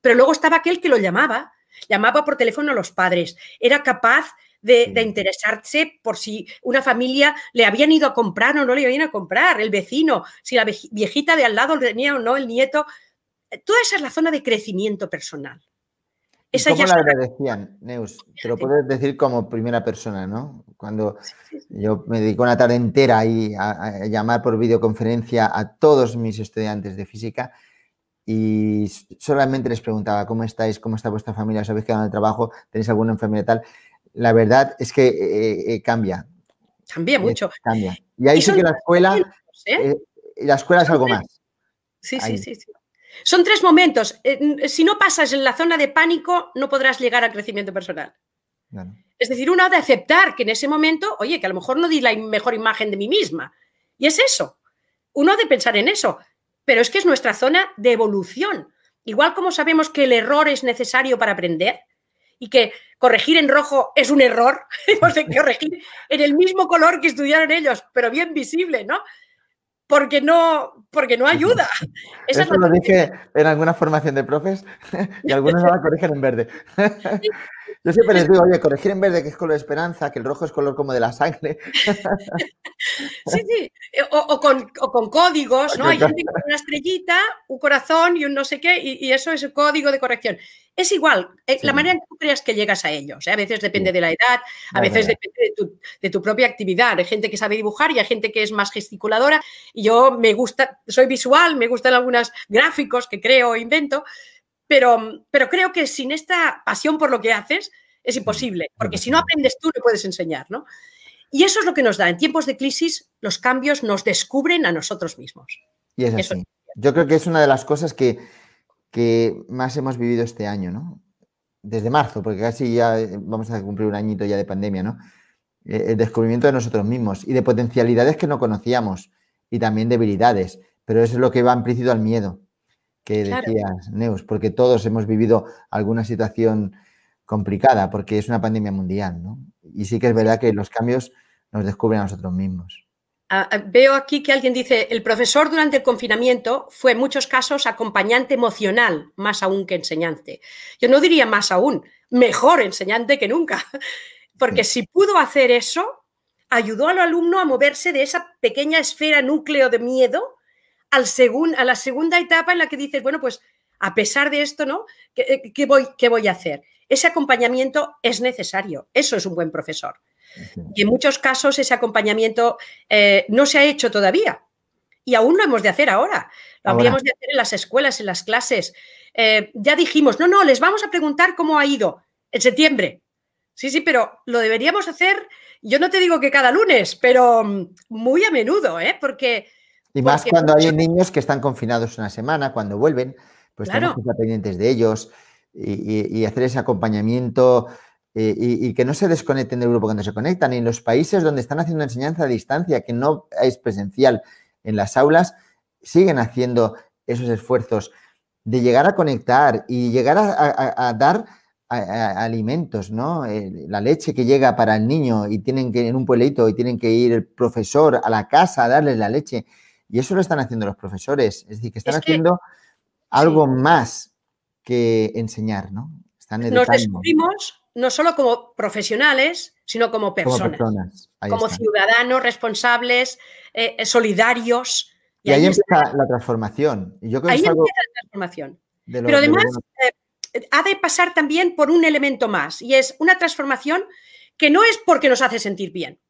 Pero luego estaba aquel que lo llamaba llamaba por teléfono a los padres, era capaz de, interesarse por si una familia le habían ido a comprar o no le habían ido a comprar, el vecino, si la viejita de al lado tenía o no el nieto. Toda esa es la zona de crecimiento personal. Esa ¿Cómo la agradecían, Neus? Te lo puedes decir como primera persona, ¿no? Cuando yo me dedico una tarde entera ahí a llamar por videoconferencia a todos mis estudiantes de física y solamente les preguntaba cómo estáis, cómo está vuestra familia, os habéis quedado en el trabajo, tenéis alguna enfermedad tal. La verdad es que eh, eh, cambia. Cambia mucho. Cambia. Y ahí sí que la escuela, ¿eh? la escuela es algo más. Sí, sí, sí, sí. Son tres momentos. si no pasas en la zona de pánico, no podrás llegar al crecimiento personal. Es decir, uno ha de aceptar que en ese momento, oye, que a lo mejor no di la mejor imagen de mí misma. Y es eso. Uno ha de pensar en eso pero es que es nuestra zona de evolución. Igual como sabemos que el error es necesario para aprender y que corregir en rojo es un error, hemos de corregir en el mismo color que estudiaron ellos, pero bien visible, ¿no? Porque no, porque no ayuda. Eso lo dije en alguna formación de profes y algunos ahora corrigen en verde. Yo siempre les digo, oye, corregir en verde que es color de esperanza, que el rojo es color como de la sangre. Sí, sí, eh, o, con, códigos, ¿no? Hay gente con una estrellita, un corazón y un no sé qué, y, eso es el código de corrección. Es igual, eh, la manera en que tú creas que llegas a ellos. ¿eh? A veces depende de la edad, a veces depende de tu, de tu, propia actividad. Hay gente que sabe dibujar y hay gente que es más gesticuladora. Y yo me gusta, soy visual, me gustan algunos gráficos que creo o invento, pero, pero creo que sin esta pasión por lo que haces es imposible, porque si no aprendes tú, no puedes enseñar, ¿no? Y eso es lo que nos da. En tiempos de crisis, los cambios nos descubren a nosotros mismos. Y es así. Yo creo que es una de las cosas que, que más hemos vivido este año, ¿no? Desde marzo, porque casi ya vamos a cumplir un añito ya de pandemia, ¿no? Eh, el descubrimiento de nosotros mismos y de potencialidades que no conocíamos y también debilidades. Pero eso es lo que va implícito al miedo que decías, Neus, porque todos hemos vivido alguna situación complicada, porque es una pandemia mundial, ¿no? Y sí que es verdad que los cambios nos descubren a nosotros mismos. Ah, ah, veo aquí que alguien dice, el profesor durante el confinamiento fue en muchos casos acompañante emocional, más aún que enseñante. Yo no diría más aún, mejor enseñante que nunca, porque si pudo hacer eso, ayudó al alumno a moverse de esa pequeña esfera núcleo de miedo al a la segunda etapa en la que dices, bueno, pues a pesar de esto, ¿no? ¿Qué, qué voy, ¿Qué voy a hacer? Ese acompañamiento es necesario, eso es un buen profesor. Y en muchos casos ese acompañamiento eh, no se ha hecho todavía. Y aún lo hemos de hacer ahora. Lo habríamos de hacer en las escuelas, en las clases. Eh, ya dijimos, no, no, les vamos a preguntar cómo ha ido en septiembre. Sí, sí, pero lo deberíamos hacer, yo no te digo que cada lunes, pero muy a menudo, ¿eh? Porque... Y más cuando hay niños que están confinados una semana, cuando vuelven, pues tenemos que estar pendientes de ellos y hacer ese acompañamiento eh, y, que no se desconecten del grupo cuando se conectan. Y en los países donde están haciendo enseñanza a distancia, que no es presencial en las aulas, siguen haciendo esos esfuerzos de llegar a conectar y llegar a, dar alimentos, ¿no? la leche que llega para el niño y tienen que, en un pueblito, y tienen que ir el profesor a la casa a darles la leche. Y eso lo están haciendo los profesores. Es decir, que están haciendo algo más que enseñar, ¿no? Están Nos descubrimos no solo como profesionales, sino como personas, como, ciudadanos responsables, eh, solidarios. Y, ahí, empieza la transformación. Y yo ahí empieza la transformación. Pero además eh, ha de pasar también por un elemento más, y es una transformación que no es porque nos hace sentir bien.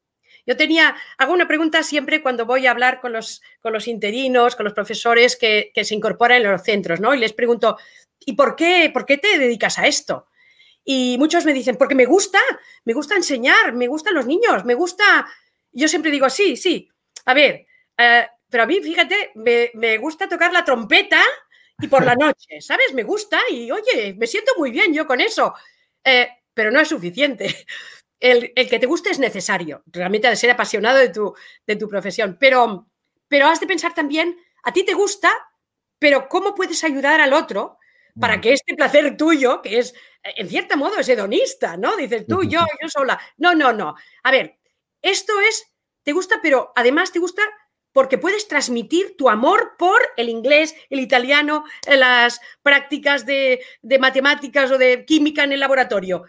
Yo tenía, hago una pregunta siempre cuando voy a hablar con los, con los interinos, con los profesores que, que se incorporan en los centros, ¿no? Y les pregunto, ¿y por qué, por qué te dedicas a esto? Y muchos me dicen, porque me gusta, me gusta enseñar, me gustan los niños, me gusta... Yo siempre digo, sí, sí, a ver, eh, pero a mí, fíjate, me, gusta tocar la trompeta y por la noche, ¿sabes? Me gusta y, oye, me siento muy bien yo con eso, eh, pero no es suficiente. El, que te guste es necesario, realmente de ser apasionado de tu, de tu profesión, pero, pero has de pensar también, a ti te gusta, pero ¿cómo puedes ayudar al otro para que este placer tuyo, que es en cierto modo es hedonista, ¿no? Dices tú, yo, yo sola. No, no, no. A ver, esto es, te gusta, pero además te gusta porque puedes transmitir tu amor por el inglés, el italiano, las prácticas de, de, matemáticas o de química en el laboratorio.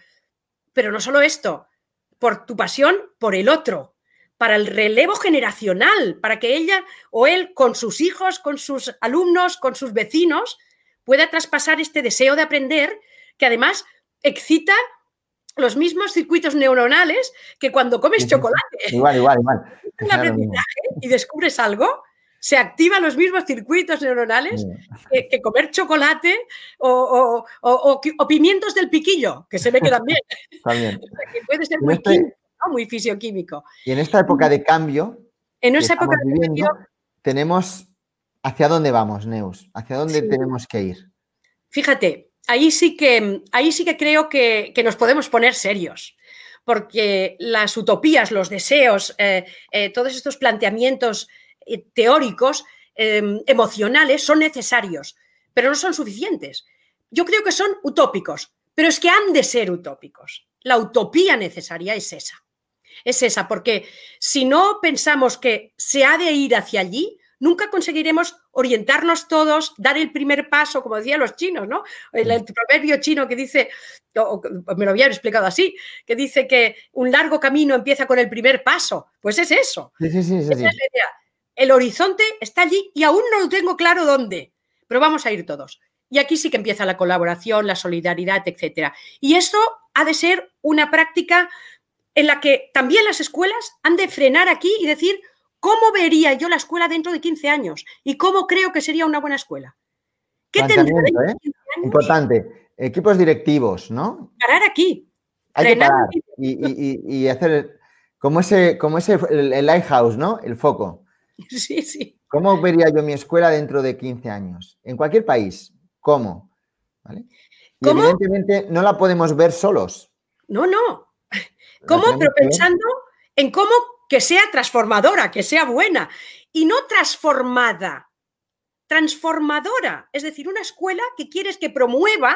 Pero no solo esto, por tu pasión por el otro, para el relevo generacional, para que ella o él con sus hijos, con sus alumnos, con sus vecinos, pueda traspasar este deseo de aprender que además excita los mismos circuitos neuronales que cuando comes chocolate. Igual, igual, igual. Y descubres algo, se activan los mismos circuitos neuronales que, comer chocolate o, pimientos del piquillo, que se ve que también. También. que puede ser muy, este químico, muy fisioquímico. Y en esta época de cambio, en esa época de cambio, tenemos hacia dónde vamos, Neus, hacia dónde tenemos que ir. Fíjate, ahí sí que, ahí sí que creo que, nos podemos poner serios, porque las utopías, los deseos, eh, eh, todos estos planteamientos eh, teóricos, emocionales, son necesarios, pero no son suficientes. Yo creo que son utópicos, pero es que han de ser utópicos. La utopía necesaria es esa. Es esa, porque si no pensamos que se ha de ir hacia allí, nunca conseguiremos orientarnos todos, dar el primer paso, como decían los chinos, ¿no? El, proverbio chino que dice, me lo habían explicado así, que dice que un largo camino empieza con el primer paso. Pues es eso. Sí, sí, sí, El horizonte está allí y aún no lo tengo claro dónde, pero vamos a ir todos. Y aquí sí que empieza la colaboración, la solidaridad, etc. Y esto ha de ser una práctica en la que también las escuelas han de frenar aquí y decir, ¿Cómo vería yo la escuela dentro de 15 años? ¿Y cómo creo que sería una buena escuela? ¿Qué tendría ¿eh? Importante. Equipos directivos, ¿no? Parar aquí. Hay que parar y, hacer como ese, como ese el, lighthouse, ¿no? El foco. Sí, sí. ¿Cómo vería yo mi escuela dentro de 15 años? En cualquier país. ¿Cómo? ¿Vale? Y evidentemente no la podemos ver solos. No, no. ¿Cómo? Pero pensando en cómo que sea transformadora, que sea buena y no transformada, transformadora, es decir, una escuela que quieres que promueva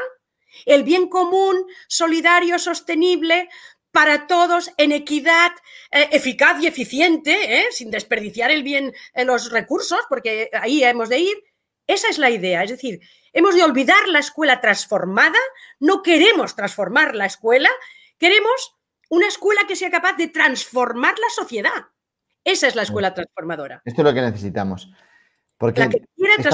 el bien común, solidario, sostenible, para todos, en equidad, eh, eficaz y eficiente, ¿eh? sin desperdiciar el bien eh, los recursos, porque ahí hemos de ir. Esa es la idea, es decir, hemos de olvidar la escuela transformada, no queremos transformar la escuela, queremos una escuela que sea capaz de transformar la sociedad. Esa es la escuela transformadora. Esto es lo que necesitamos. Porque está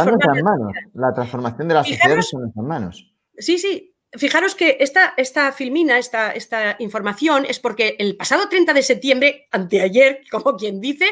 en nuestras manos. La transformación de la sociedad está en nuestras manos. Sí, sí. Fijaros que esta, esta filmina, esta, esta información, es porque el pasado 30 de septiembre, anteayer, como quien dice,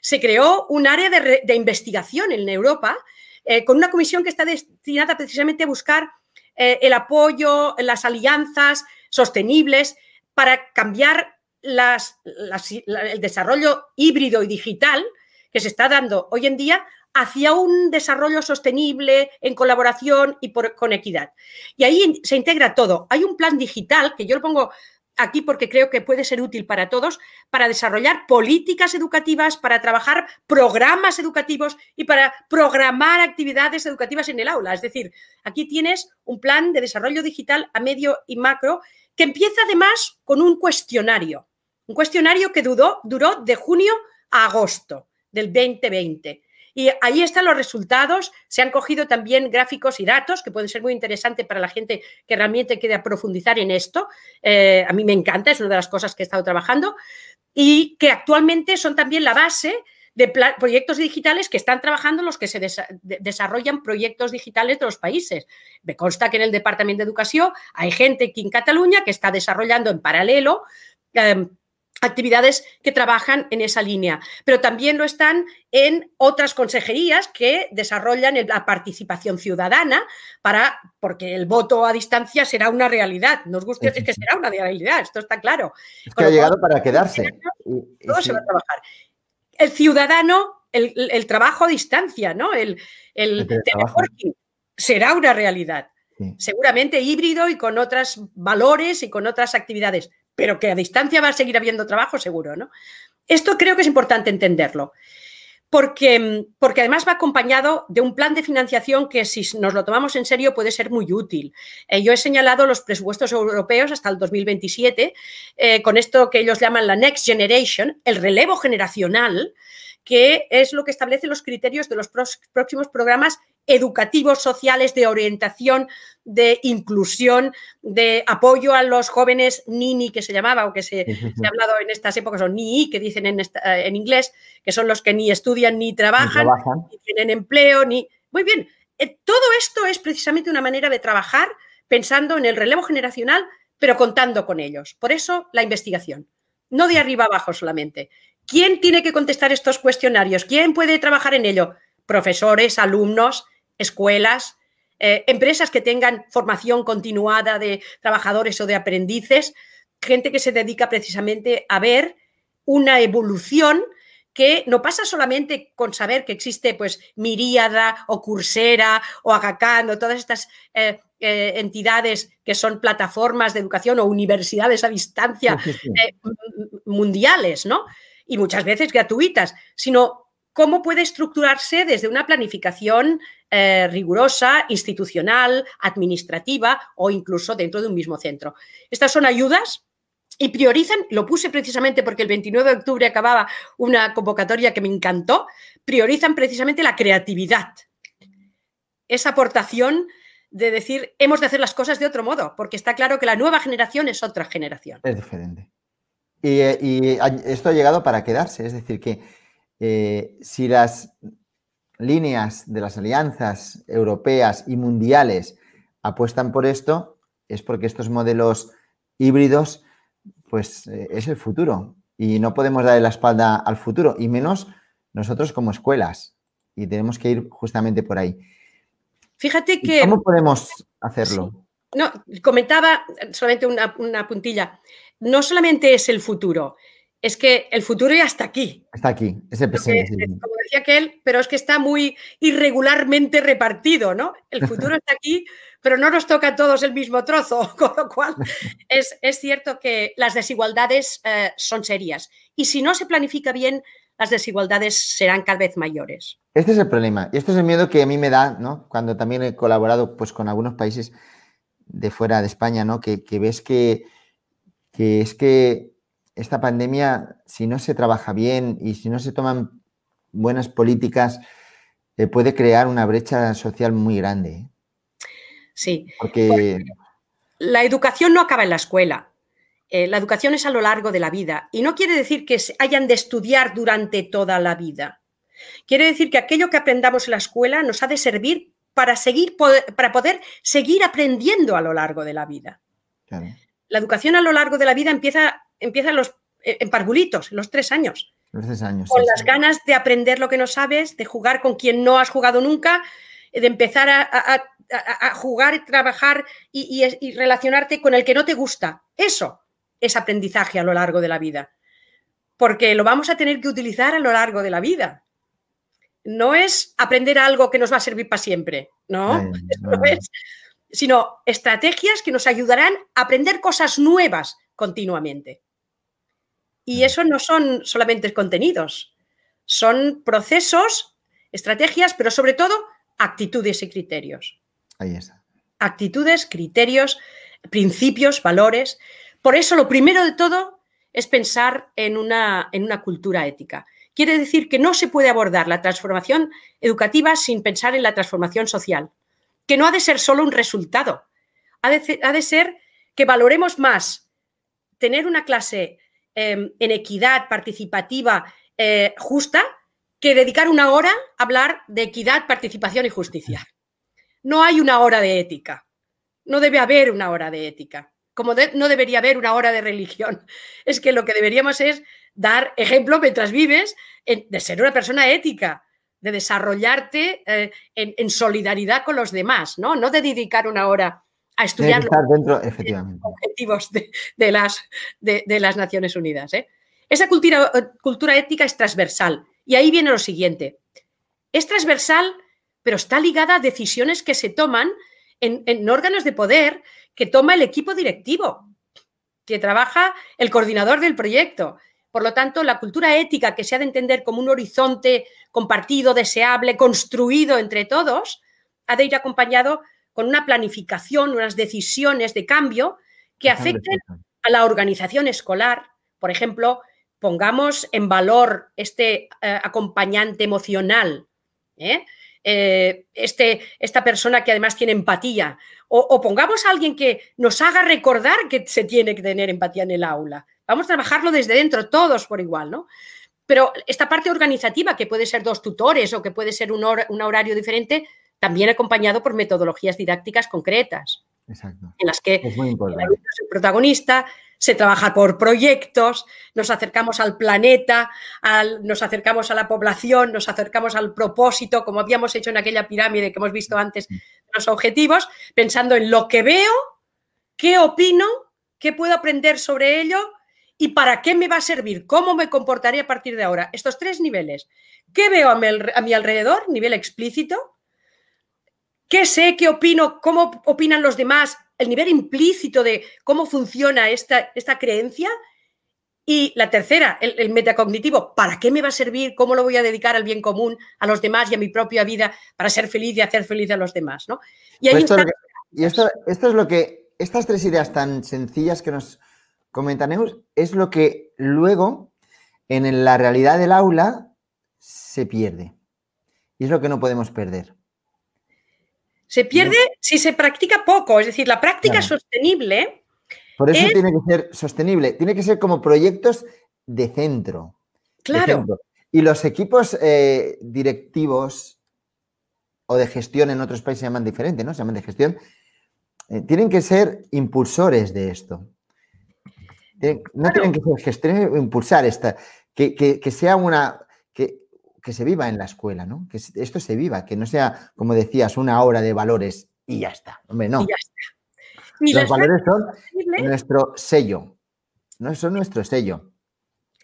se creó un área de, investigación en Europa eh, con una comisión que está destinada precisamente a buscar eh, el apoyo, las alianzas sostenibles para cambiar el desarrollo híbrido y digital que se está dando hoy en día hacia un desarrollo sostenible en colaboración y con equidad. Y ahí se integra todo. Hay un plan digital que yo lo pongo aquí porque creo que puede ser útil para todos, para desarrollar políticas educativas, para trabajar programas educativos y para programar actividades educativas en el aula. Es decir, aquí tienes un plan de desarrollo digital a medio y macro que empieza además con un cuestionario, un cuestionario que duró, duró de junio a agosto del 2020. Y ahí están los resultados. Se han cogido también gráficos y datos que pueden ser muy interesantes para la gente que realmente quiera profundizar en esto. Eh, a mí me encanta, es una de las cosas que he estado trabajando y que actualmente son también la base de proyectos digitales que están trabajando los que se desarrollan proyectos digitales de los países. Me consta que en el Departamento de Educación hay gente aquí en Cataluña que está desarrollando en paralelo em, actividades que trabajan en esa línea, pero también lo están en otras consejerías que desarrollan la participación ciudadana para porque el voto a distancia será una realidad. Nos gusta es que será una realidad, esto está claro. Es que ha llegado para quedarse. Todo se va a trabajar el ciudadano, el, trabajo a distancia, ¿no? El, el será una realidad. Seguramente híbrido y con otros valores y con otras actividades, pero que a distancia va a seguir habiendo trabajo, seguro, ¿no? Esto creo que es importante entenderlo. Porque, porque, además va acompañado de un plan de financiación que si nos lo tomamos en serio puede ser muy útil. Eh, yo he señalado los presupuestos europeos hasta el 2027 eh, con esto que ellos llaman la Next Generation, el relevo generacional, que es lo que establece los criterios de los próximos programas educativos, sociales, de orientación, de inclusión, de apoyo a los jóvenes NINI, que se llamaba, o que se, ha hablado en estas épocas, o NII, que dicen en, en, inglés, que son los que ni estudian ni trabajan, ni, tienen empleo, ni... Muy bien, eh, todo esto es precisamente una manera de trabajar pensando en el relevo generacional, pero contando con ellos. Por eso la investigación, no de arriba abajo solamente. ¿Quién tiene que contestar estos cuestionarios? ¿Quién puede trabajar en ello? Profesores, alumnos, escuelas, eh, empresas que tengan formación continuada de trabajadores o de aprendices, gente que se dedica precisamente a ver una evolución que no pasa solamente con saber que existe pues Miríada o Coursera o Agacan o todas estas eh, eh, entidades que son plataformas de educación o universidades a distancia mundiales, ¿no? y muchas veces gratuitas, sino cómo puede estructurarse desde una planificación eh, rigurosa, institucional, administrativa o incluso dentro de un mismo centro. Estas son ayudas y priorizan, lo puse precisamente porque el 29 de octubre acababa una convocatoria que me encantó, priorizan precisamente la creatividad, esa aportación de decir, hemos de hacer las cosas de otro modo, porque está claro que la nueva generación es otra generación. Es diferente. Y, esto ha llegado para quedarse, es decir, que eh, si las líneas de las alianzas europeas y mundiales apuestan por esto, es porque estos modelos híbridos, pues eh, es el futuro. Y no podemos darle la espalda al futuro, y menos nosotros como escuelas. Y tenemos que ir justamente por ahí. Fíjate que... ¿Cómo podemos hacerlo? No, comentaba solamente una puntilla no solamente es el futuro, es que el futuro ya está aquí. Está aquí, es el presente. como decía aquel, pero es que está muy irregularmente repartido, ¿no? El futuro está aquí, pero no nos toca a todos el mismo trozo, con lo cual es, cierto que las desigualdades eh, son serias. Y si no se planifica bien, las desigualdades serán cada vez mayores. Este es el problema. Y este es el miedo que a mí me da, ¿no? Cuando también he colaborado pues, con algunos países de fuera de España, ¿no? que ves que que es que esta pandemia, si no se trabaja bien y si no se toman buenas políticas, eh, puede crear una brecha social muy grande. ¿eh? Sí. Porque... La educación no acaba en la escuela. Eh, la educación es a lo largo de la vida y no quiere decir que hayan de estudiar durante toda la vida. Quiere decir que aquello que aprendamos en la escuela nos ha de servir para, seguir, para poder seguir aprendiendo a lo largo de la vida. La educación a lo largo de la vida empieza, empieza en, los, en parvulitos, en los tres años. Los tres años. Con las ganas de aprender lo que no sabes, de jugar con quien no has jugado nunca, de empezar a, jugar, trabajar y, y relacionarte con el que no te gusta. Eso es aprendizaje a lo largo de la vida. Porque lo vamos a tener que utilizar a lo largo de la vida no es aprender algo que nos va a servir para siempre, ¿no? sino estrategias que nos ayudarán a aprender cosas nuevas continuamente. Y eso no son solamente contenidos, son procesos, estrategias, pero sobre todo actitudes y criterios. Ahí está. Actitudes, criterios, principios, valores. Por eso lo primero de todo es pensar en una, en una cultura ética. Quiere decir que no se puede abordar la transformación educativa sin pensar en la transformación social, que no ha de ser solo un resultado, ha de, ser que valoremos más tener una clase em, en equidad participativa eh, justa que dedicar una hora a hablar de equidad, participación y justicia. No hay una hora de ética, no debe haber una hora de ética, como no debería haber una hora de religión. Es que lo que deberíamos es dar ejemplo mientras vives de ser una persona ética, de desarrollarte eh, en, solidaridad con los demás, ¿no? No de dedicar una hora a estudiar dentro, efectivamente. los objetivos de, las, de, las, Naciones Unidas. ¿eh? Esa cultura, cultura ética es transversal. Y ahí viene lo siguiente. Es transversal, pero está ligada a decisiones que se toman en, en órganos de poder que toma el equipo directivo, que trabaja el coordinador del proyecto, por lo tanto, la cultura ética que se ha de entender como un horizonte compartido, deseable, construido entre todos, ha de ir acompañado con una planificación, unas decisiones de cambio que afecten a la organización escolar. Por ejemplo, pongamos en valor este eh, acompañante emocional, ¿eh? Eh, este, esta persona que además tiene empatía, o, o, pongamos a alguien que nos haga recordar que se tiene que tener empatía en el aula. Vamos a trabajarlo desde dentro, todos por igual, ¿no? Pero esta parte organizativa, que puede ser dos tutores o que puede ser un, horario diferente, también acompañado por metodologías didácticas concretas. Exacto. En las que el protagonista, se trabaja por proyectos, nos acercamos al planeta, nos acercamos a la población, nos acercamos al propósito, como habíamos hecho en aquella pirámide que hemos visto antes, los objetivos, pensando en lo que veo, qué opino, qué puedo aprender sobre ello ¿Y para qué me va a servir? ¿Cómo me comportaré a partir de ahora? Estos tres niveles. ¿Qué veo a mi, alrededor? Nivel explícito. ¿Qué sé? ¿Qué opino? ¿Cómo opinan los demás? El nivel implícito de cómo funciona esta, esta creencia. Y la tercera, el, metacognitivo, ¿para qué me va a servir? ¿Cómo lo voy a dedicar al bien común, a los demás y a mi propia vida para ser feliz y hacer feliz a los demás? ¿no? Y, ahí esto, y esto, esto es lo que, estas tres ideas tan sencillas que nos, comentaremos es lo que luego en la realidad del aula se pierde. Y es lo que no podemos perder. Se pierde si se practica poco, es decir, la práctica sostenible. Por eso tiene que ser sostenible, tiene que ser como proyectos de centro. Claro. Y los equipos eh, directivos o de gestión en otros países se llaman diferente, ¿no? Se llaman de gestión. Eh, tienen que ser impulsores de esto no tienen que ser gestionar o impulsar esta, que, sea una, que, se viva en la escuela, ¿no? Que esto se viva, que no sea, como decías, una hora de valores y ya está. Hombre, no. Los valores son nuestro sello, no son nuestro sello.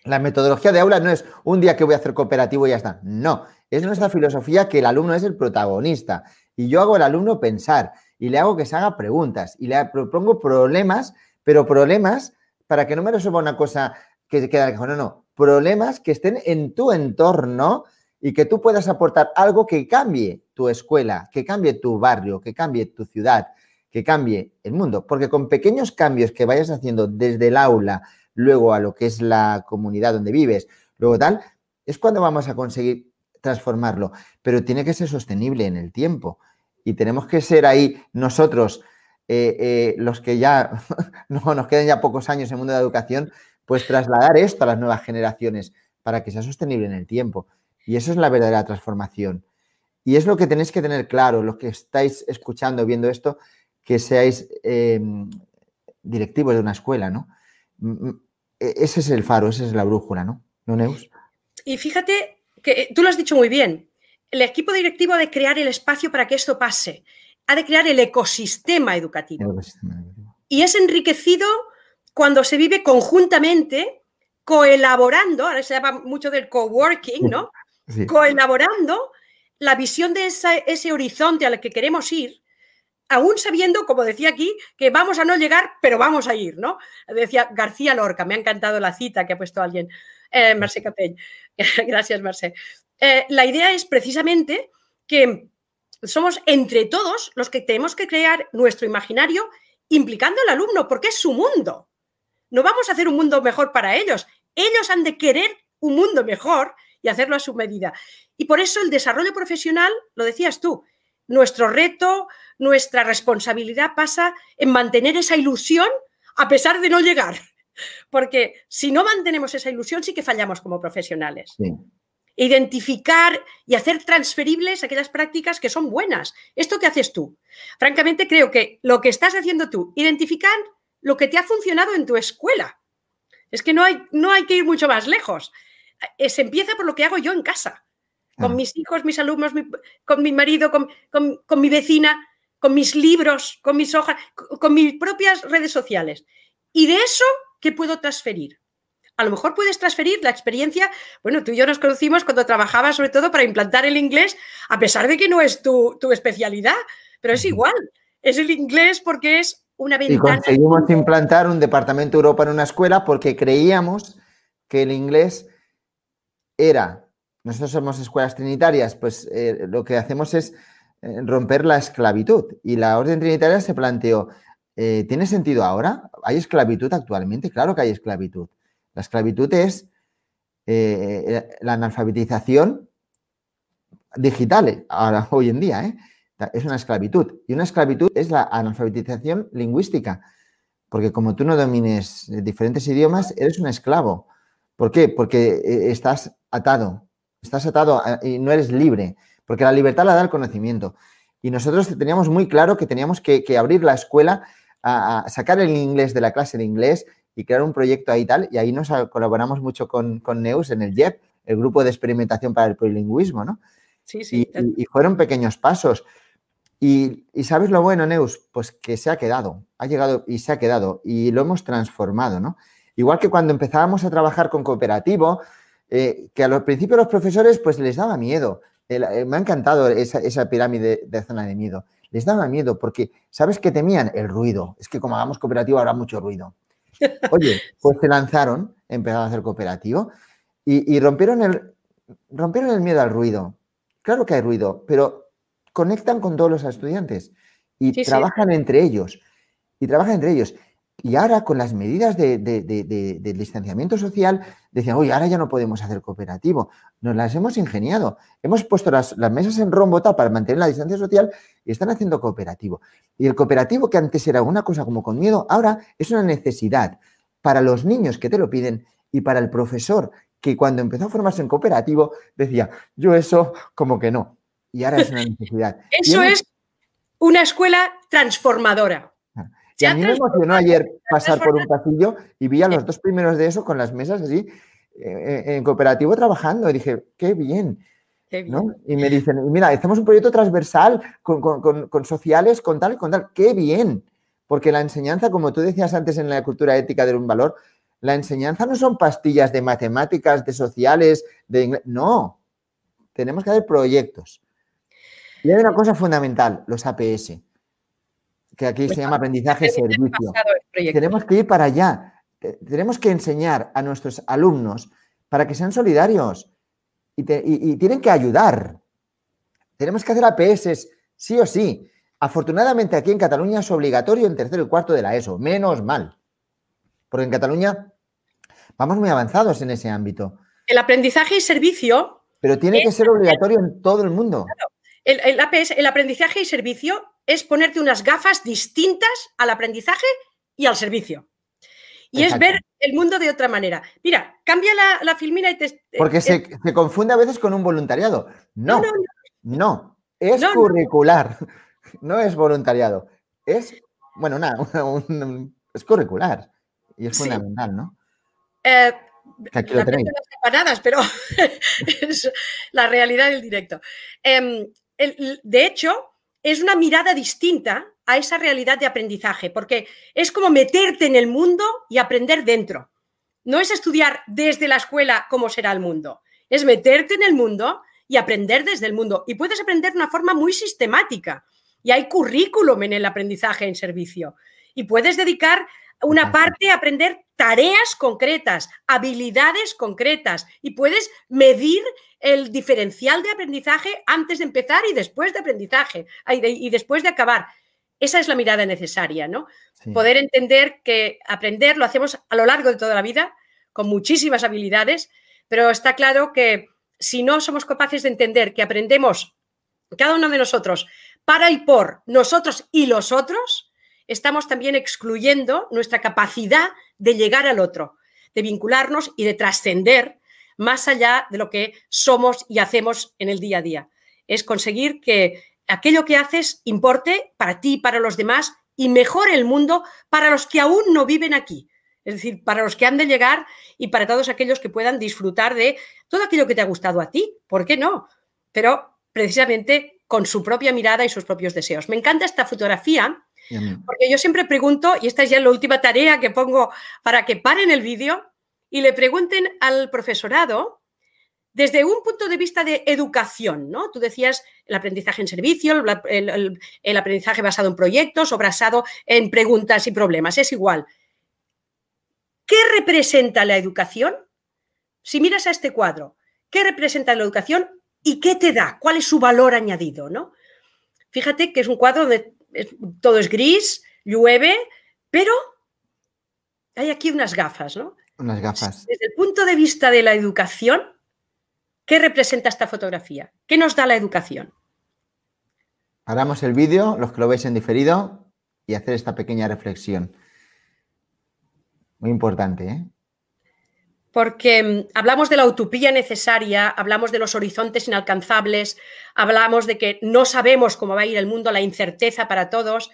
La metodología de aula no es un día que voy a hacer cooperativo y ya está. No, es nuestra filosofía que el alumno es el protagonista y yo hago al alumno pensar y le hago que se haga preguntas y le propongo problemas, pero problemas para que no me resuelva una cosa que queda en no, no, problemas que estén en tu entorno y que tú puedas aportar algo que cambie tu escuela, que cambie tu barrio, que cambie tu ciudad, que cambie el mundo, porque con pequeños cambios que vayas haciendo desde el aula, luego a lo que es la comunidad donde vives, luego tal, es cuando vamos a conseguir transformarlo, pero tiene que ser sostenible en el tiempo. Y tenemos que ser ahí nosotros, eh, eh, los que ya no nos quedan ya pocos años en el mundo de la educación, pues trasladar esto a las nuevas generaciones para que sea sostenible en el tiempo. Y eso es la verdadera transformación. Y es lo que tenéis que tener claro, los que estáis escuchando, viendo esto, que seáis em, directivos de una escuela, ¿no? Mm, mm, e, ese es el faro, esa es la brújula, ¿no? ¿No, Neus? Y fíjate que eh, tú lo has dicho muy bien. El equipo directivo ha de crear el espacio para que esto pase. Ha de crear el ecosistema educativo. Y es enriquecido cuando se vive conjuntamente, coelaborando, ahora se llama mucho del coworking, ¿no? Coelaborando la visión de ese horizonte al que queremos ir, aún sabiendo, como decía aquí, que vamos a no llegar, pero vamos a ir, ¿no? Decía García Lorca, me ha encantado la cita que ha puesto alguien, eh, Marce Capell. Gracias, Marce. Eh, la idea es precisamente que somos entre todos los que tenemos que crear nuestro imaginario implicando al alumno, porque es su mundo. No vamos a hacer un mundo mejor para ellos. Ellos han de querer un mundo mejor y hacerlo a su medida. Y por eso el desarrollo profesional, lo decías tú, nuestro reto, nuestra responsabilidad pasa en mantener esa ilusión a pesar de no llegar. Porque si no mantenemos esa ilusión, sí que fallamos como profesionales. Identificar y hacer transferibles aquellas prácticas que son buenas. Esto que haces tú. Francamente, creo que lo que estás haciendo tú, identificar lo que te ha funcionado en tu escuela. Es que no hay, no hay que ir mucho más lejos. Eh, se empieza por lo que hago yo en casa, con ah. mis hijos, mis alumnos, con mi marido, con, mi vecina, con mis libros, con mis hojas, con mis propias redes sociales. Y de eso, ¿qué puedo transferir? A lo mejor puedes transferir la experiencia, bueno, tú y yo nos conocimos cuando trabajabas sobre todo para implantar el inglés, a pesar de que no es tu, tu especialidad, pero es igual, es el inglés porque es una ventana. Y conseguimos implantar un departamento Europa en una escuela porque creíamos que el inglés era, nosotros somos escuelas trinitarias, pues eh, lo que hacemos es eh, romper la esclavitud. Y la orden trinitaria se planteó, eh, ¿tiene sentido ahora? ¿Hay esclavitud actualmente? Claro que hay esclavitud. La esclavitud es la analfabetización digital, ahora, hoy en día, es una esclavitud. Y una esclavitud es la analfabetización lingüística, porque como tú no domines diferentes idiomas, eres un esclavo. ¿Por qué? Porque estás atado, estás atado y no eres libre, porque la libertad la da el conocimiento. Y nosotros teníamos muy claro que teníamos que, abrir la escuela, a, sacar el inglés de la clase de inglés y crear un proyecto ahí y tal. Y ahí nos colaboramos mucho con, Neus en el JEP, el grupo de experimentación para el polilingüismo, ¿no? Sí, sí. Y, fueron pequeños pasos. Y, y, sabes lo bueno, Neus, pues que se ha quedado, ha llegado y se ha quedado y lo hemos transformado, ¿no? Igual que cuando empezábamos a trabajar con cooperativo, eh, que a los principios los profesores pues les daba miedo. Eh, me ha encantado esa, pirámide de zona de miedo. Les daba miedo porque, ¿sabes qué temían? El ruido. Es que como hagamos cooperativo habrá mucho ruido. Oye, pues se lanzaron, empezaron a hacer cooperativo y, rompieron, el, rompieron el miedo al ruido. Claro que hay ruido, pero conectan con todos los estudiantes y trabajan entre ellos. Y trabajan entre ellos. Y ahora, con las medidas de, distanciamiento social, decían, oye, ahora ya no podemos hacer cooperativo. Nos las hemos ingeniado. Hemos puesto las, mesas en rombo para mantener la distancia social y están haciendo cooperativo. Y el cooperativo, que antes era una cosa como con miedo, ahora es una necesidad para los niños que te lo piden y para el profesor que cuando empezó a formarse en cooperativo decía, yo eso como que no. Y ahora es una necesidad. Eso es una escuela transformadora. Y a mí me emocionó ayer pasar por un pasillo y vi a los dos primeros de eso con las mesas así eh, eh, en cooperativo trabajando. Y dije, qué bien. Y me dicen, mira, hacemos un proyecto transversal con, sociales, con tal y con tal. ¡Qué bien! Porque la enseñanza, como tú decías antes en la cultura ética de un valor, la enseñanza no son pastillas de matemáticas, de sociales, de inglés. No. Tenemos que hacer proyectos. Y hay una cosa fundamental, los APS que aquí se llama aprendizaje servicio. Tenemos que ir para allá. Tenemos que enseñar a nuestros alumnos para que sean solidarios y, tienen que ayudar. Tenemos que hacer APS sí o sí. Afortunadamente aquí en Cataluña es obligatorio en tercero y cuarto de la ESO, menos mal. Porque en Cataluña vamos muy avanzados en ese ámbito. El aprendizaje y servicio. Pero tiene que ser obligatorio en todo el mundo. El, el, APS, el aprendizaje y servicio es ponerte unas gafas distintas al aprendizaje y al servicio. Y es ver el mundo de otra manera. Mira, cambia la, filmina y te... Porque se, confunde a veces con un voluntariado. No, no, no, es curricular, no es voluntariado. Es, bueno, nada, es curricular y es fundamental, ¿no? Eh, Aquí lo tenéis. pero es la realidad del directo. De hecho, es una mirada distinta a esa realidad de aprendizaje, porque es como meterte en el mundo y aprender dentro. No es estudiar desde la escuela cómo será el mundo, es meterte en el mundo y aprender desde el mundo. Y puedes aprender de una forma muy sistemática. Y hay currículum en el aprendizaje en servicio. Y puedes dedicar una parte aprender tareas concretas, habilidades concretas. Y puedes medir el diferencial de aprendizaje antes de empezar y después de aprendizaje y después de acabar. Esa es la mirada necesaria, ¿no? Poder entender que aprender lo hacemos a lo largo de toda la vida, con muchísimas habilidades, pero está claro que si no somos capaces de entender que aprendemos cada uno de nosotros para y por nosotros y los otros, estamos también excluyendo nuestra capacidad de llegar al otro, de vincularnos y de trascender más allá de lo que somos y hacemos en el día a día. Es conseguir que aquello que haces importe para ti, para los demás y mejore el mundo para los que aún no viven aquí. Es decir, para los que han de llegar y para todos aquellos que puedan disfrutar de todo aquello que te ha gustado a ti. ¿Por qué no? Pero precisamente con su propia mirada y sus propios deseos. Me encanta esta fotografía porque yo siempre pregunto, y esta es ya la última tarea que pongo para que paren el vídeo y le pregunten al profesorado desde un punto de vista de educación, ¿no? Tú decías el aprendizaje en servicio, el, aprendizaje basado en proyectos o basado en preguntas y problemas, es igual. ¿Qué representa la educación? Si miras a este cuadro, ¿qué representa la educación y qué te da? ¿Cuál es su valor añadido, no? Fíjate que es un cuadro donde todo es gris, llueve, pero hay aquí unas gafas, ¿no? Unas gafas. Desde el punto de vista de la educación, ¿Qué representa esta fotografía? ¿Qué nos da la educación? Paramos el vídeo, los que lo veis en diferido, y hacer esta pequeña reflexión. Muy importante, ¿eh? Porque mm, hablamos de la utopía necesaria, hablamos de los horizontes inalcanzables, hablamos de que no sabemos cómo va a ir el mundo, la incerteza para todos,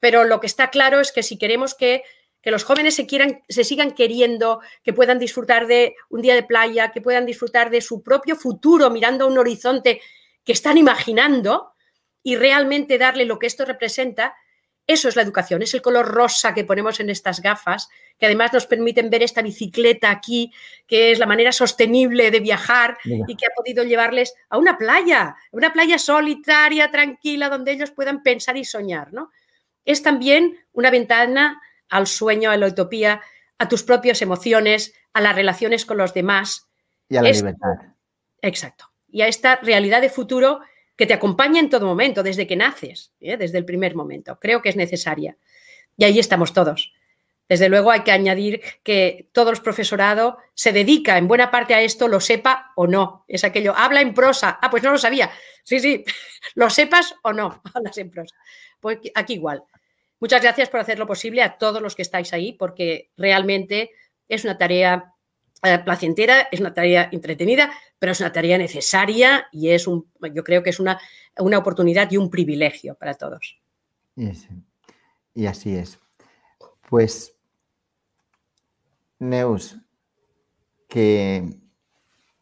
pero lo que está claro es que si queremos que que los jóvenes se, quieran, se sigan queriendo, que puedan disfrutar de un día de playa, que puedan disfrutar de su propio futuro mirando a un horizonte que están imaginando y realmente darle lo que esto representa, eso es la educación, es el color rosa que ponemos en estas gafas, que además nos permiten ver esta bicicleta aquí, que es la manera sostenible de viajar y que ha podido llevarles a una playa, una playa solitaria, tranquila, donde ellos puedan pensar y soñar. ¿no? Es también una ventana al sueño, a la utopía, a tus propias emociones, a las relaciones con los demás. Y a la libertad. Exacto. Y a esta realidad de futuro que te acompaña en todo momento, desde que naces, ¿eh? desde el primer momento. Creo que es necesaria. Y ahí estamos todos. Desde luego hay que añadir que todo el profesorado se dedica en buena parte a esto, lo sepa o no. Es aquello, habla en prosa. Ah, pues no lo sabía. Sí, sí, lo sepas o no, hablas en prosa. Pues aquí igual. Muchas gracias por hacerlo posible a todos los que estáis ahí, porque realmente es una tarea placentera, es una tarea entretenida, pero es una tarea necesaria y es un, yo creo que es una, una oportunidad y un privilegio para todos. Y, así es. Pues, Neus, que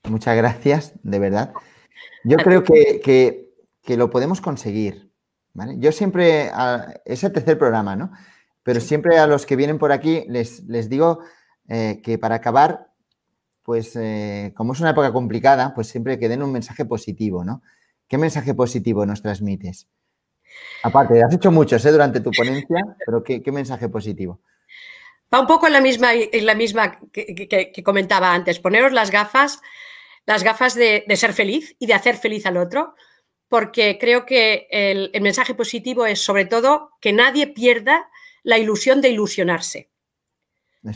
muchas gracias, de verdad. Yo creo que, que lo podemos conseguir. Yo siempre, es el tercer programa, ¿no? Pero siempre a los que vienen por aquí les, les digo eh, que para acabar, pues eh, como es una época complicada, pues siempre que den un mensaje positivo, ¿no? ¿Qué mensaje positivo nos transmites? Aparte, has hecho muchos ¿eh? durante tu ponencia, pero ¿qué, mensaje positivo? Va un poco en la misma, en la misma que, comentaba antes, poneros las gafas, las gafas de ser feliz y de hacer feliz al otro porque creo que el, mensaje positivo es sobre todo que nadie pierda la ilusión de ilusionarse.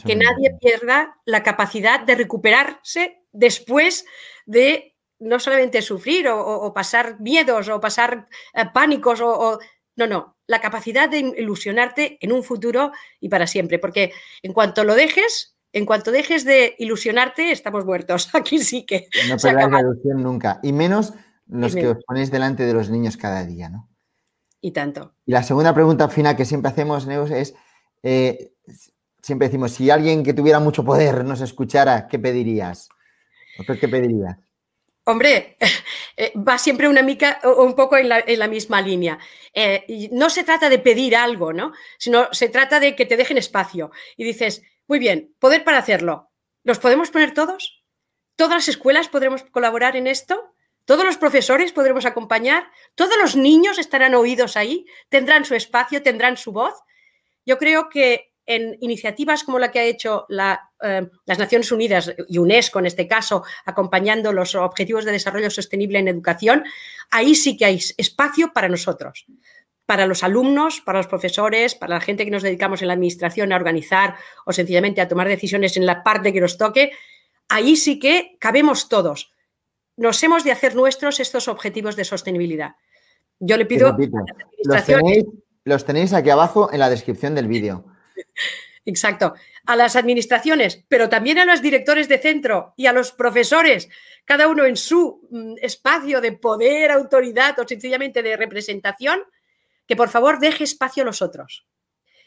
Que nadie pierda la capacidad de recuperarse después de no solamente sufrir o, pasar miedos o pasar eh, pánicos o, no, no, la capacidad de ilusionarte en un futuro y para siempre, porque en cuanto lo dejes, en cuanto dejes de ilusionarte, estamos muertos. Aquí sí que. No perdáis la ilusión nunca. Y menos los que os ponéis delante de los niños cada día, ¿no? Y tanto. Y la segunda pregunta final que siempre hacemos, Neus, es. Eh, siempre decimos, si alguien que tuviera mucho poder nos escuchara, ¿qué pedirías? qué pedirías? Hombre, eh, va siempre una mica, un poco en la, misma línea. Eh, no se trata de pedir algo, ¿no? Sino se trata de que te dejen espacio. Y dices, muy bien, poder para hacerlo. ¿Los podemos poner todos? ¿Todas las escuelas podremos colaborar en esto? ¿Todos los profesores podremos acompañar? ¿Todos los niños estarán oídos ahí? ¿Tendrán su espacio? ¿Tendrán su voz? Yo creo que en iniciativas como la que ha hecho eh, las Naciones Unidas y UNESCO en este caso, acompañando los objetivos de desarrollo sostenible en educación, ahí sí que hay espacio para nosotros, para los alumnos, para los profesores, para la gente que nos dedicamos en la administración a organizar o sencillamente a tomar decisiones en la parte que nos toque. Ahí sí que cabemos todos. Nos hemos de hacer nuestros estos objetivos de sostenibilidad. Yo le pido a la administración... los tenéis aquí abajo en la descripción del vídeo. Exacto. A las administraciones, pero también a los directores de centro y a los profesores, cada uno en su mm, espacio de poder, autoridad o sencillamente de representación, que por favor deje espacio a los otros.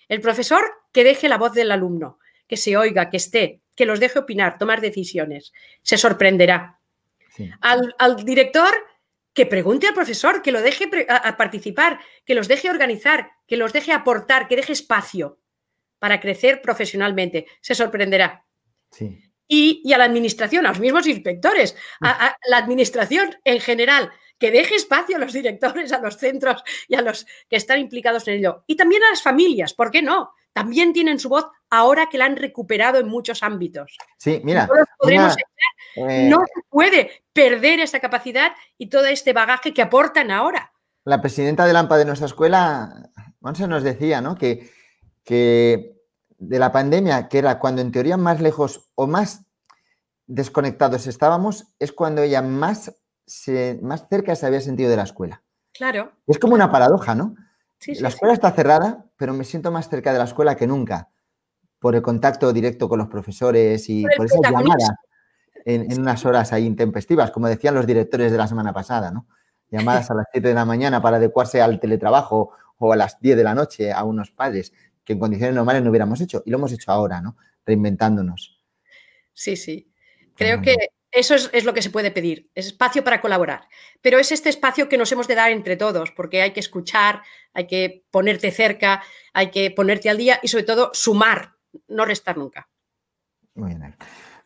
El profesor que deje la voz del alumno, que se oiga, que esté, que los deje opinar, tomar decisiones. Se sorprenderá. Al, director que pregunte al profesor, que lo deje a participar, que los deje organizar, que los deje aportar, que deje espacio para crecer profesionalmente. Se sorprenderá. Y, a la administración, a los mismos inspectores, a, la administración en general, que deje espacio a los directores, a los centros y a los que están implicados en ello. Y también a las familias, ¿por qué no? También tienen su voz ahora que la han recuperado en muchos ámbitos. Sí, mira. Eh, no, se puede perder esa capacidad y todo este bagaje que aportan ahora. La presidenta de AMPA de nuestra escuela, Monse, nos decía, ¿no? Que que de la pandemia, que era cuando en teoría más lejos o más desconectados estábamos, es cuando ella más, más cerca se había sentido de la escuela. Claro. Es como una paradoja, ¿no? la escuela está cerrada, pero me siento más cerca de la escuela que nunca, por el contacto directo con los profesores y por, esas llamadas en, en, unas horas ahí intempestivas, como decían los directores de la semana pasada, ¿no? Llamadas a las 7 de la mañana para adecuarse al teletrabajo o a las 10 de la noche a unos padres que en condiciones normales no hubiéramos hecho. Y lo hemos hecho ahora, ¿no? Reinventándonos. Sí, sí. Creo que eso es, lo que se puede pedir, es espacio para colaborar. Pero es este espacio que nos hemos de dar entre todos, porque hay que escuchar, hay que ponerte cerca, hay que ponerte al día y sobre todo sumar, no restar nunca. Muy bien.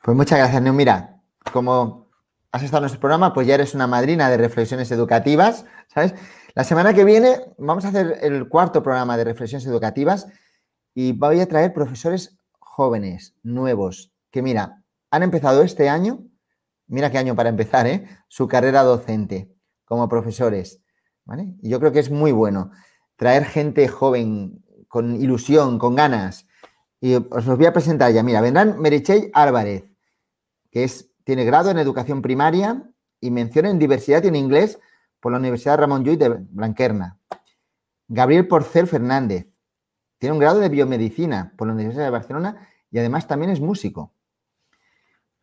Pues muchas gracias, Neu. Mira, como has estado en nuestro programa, pues ya eres una madrina de reflexiones educativas, ¿sabes? La semana que viene vamos a hacer el cuarto programa de reflexiones educativas y voy a traer profesores jóvenes, nuevos, que mira, han empezado este año, mira qué año para empezar, ¿eh? su carrera docente como profesores. ¿vale? Y yo creo que es muy bueno traer gente joven, con ilusión, con ganas. Y os los voy a presentar ya. Mira, vendrán Merichey Álvarez, que es, tiene grado en educación primaria y mención en diversidad y en inglés por la Universidad Ramón Llull de Blanquerna. Gabriel Porcel Fernández, tiene un grado de biomedicina por la Universidad de Barcelona y además también es músico.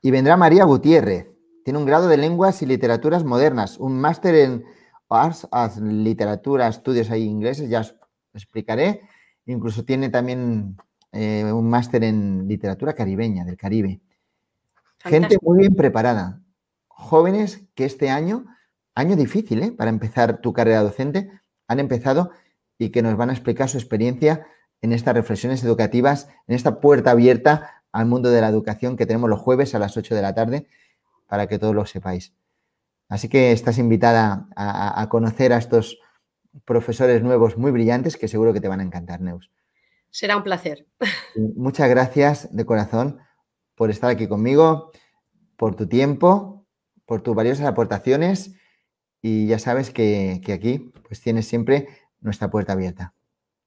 Y vendrá María Gutiérrez. Tiene un grado de lenguas y literaturas modernas, un máster en Arts, literatura, estudios ahí ingleses, ya os explicaré. Incluso tiene también eh, un máster en literatura caribeña, del Caribe. Gente muy bien preparada. Jóvenes que este año, año difícil ¿eh? para empezar tu carrera docente, han empezado y que nos van a explicar su experiencia en estas reflexiones educativas, en esta puerta abierta al mundo de la educación que tenemos los jueves a las 8 de la tarde, para que todos lo sepáis. Así que estás invitada a, conocer a estos profesores nuevos muy brillantes que seguro que te van a encantar, Neus. Será un placer. Muchas gracias de corazón por estar aquí conmigo, por tu tiempo, por tus valiosas aportaciones y ya sabes que, que aquí pues tienes siempre nuestra puerta abierta.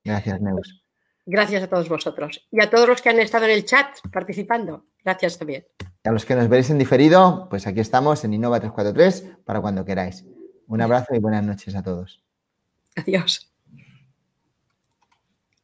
Gracias, Neus. Gracias a todos vosotros y a todos los que han estado en el chat participando. Gracias también. Y a los que nos veréis en diferido, pues aquí estamos en Innova 343 para cuando queráis. Un abrazo y buenas noches a todos. Adiós.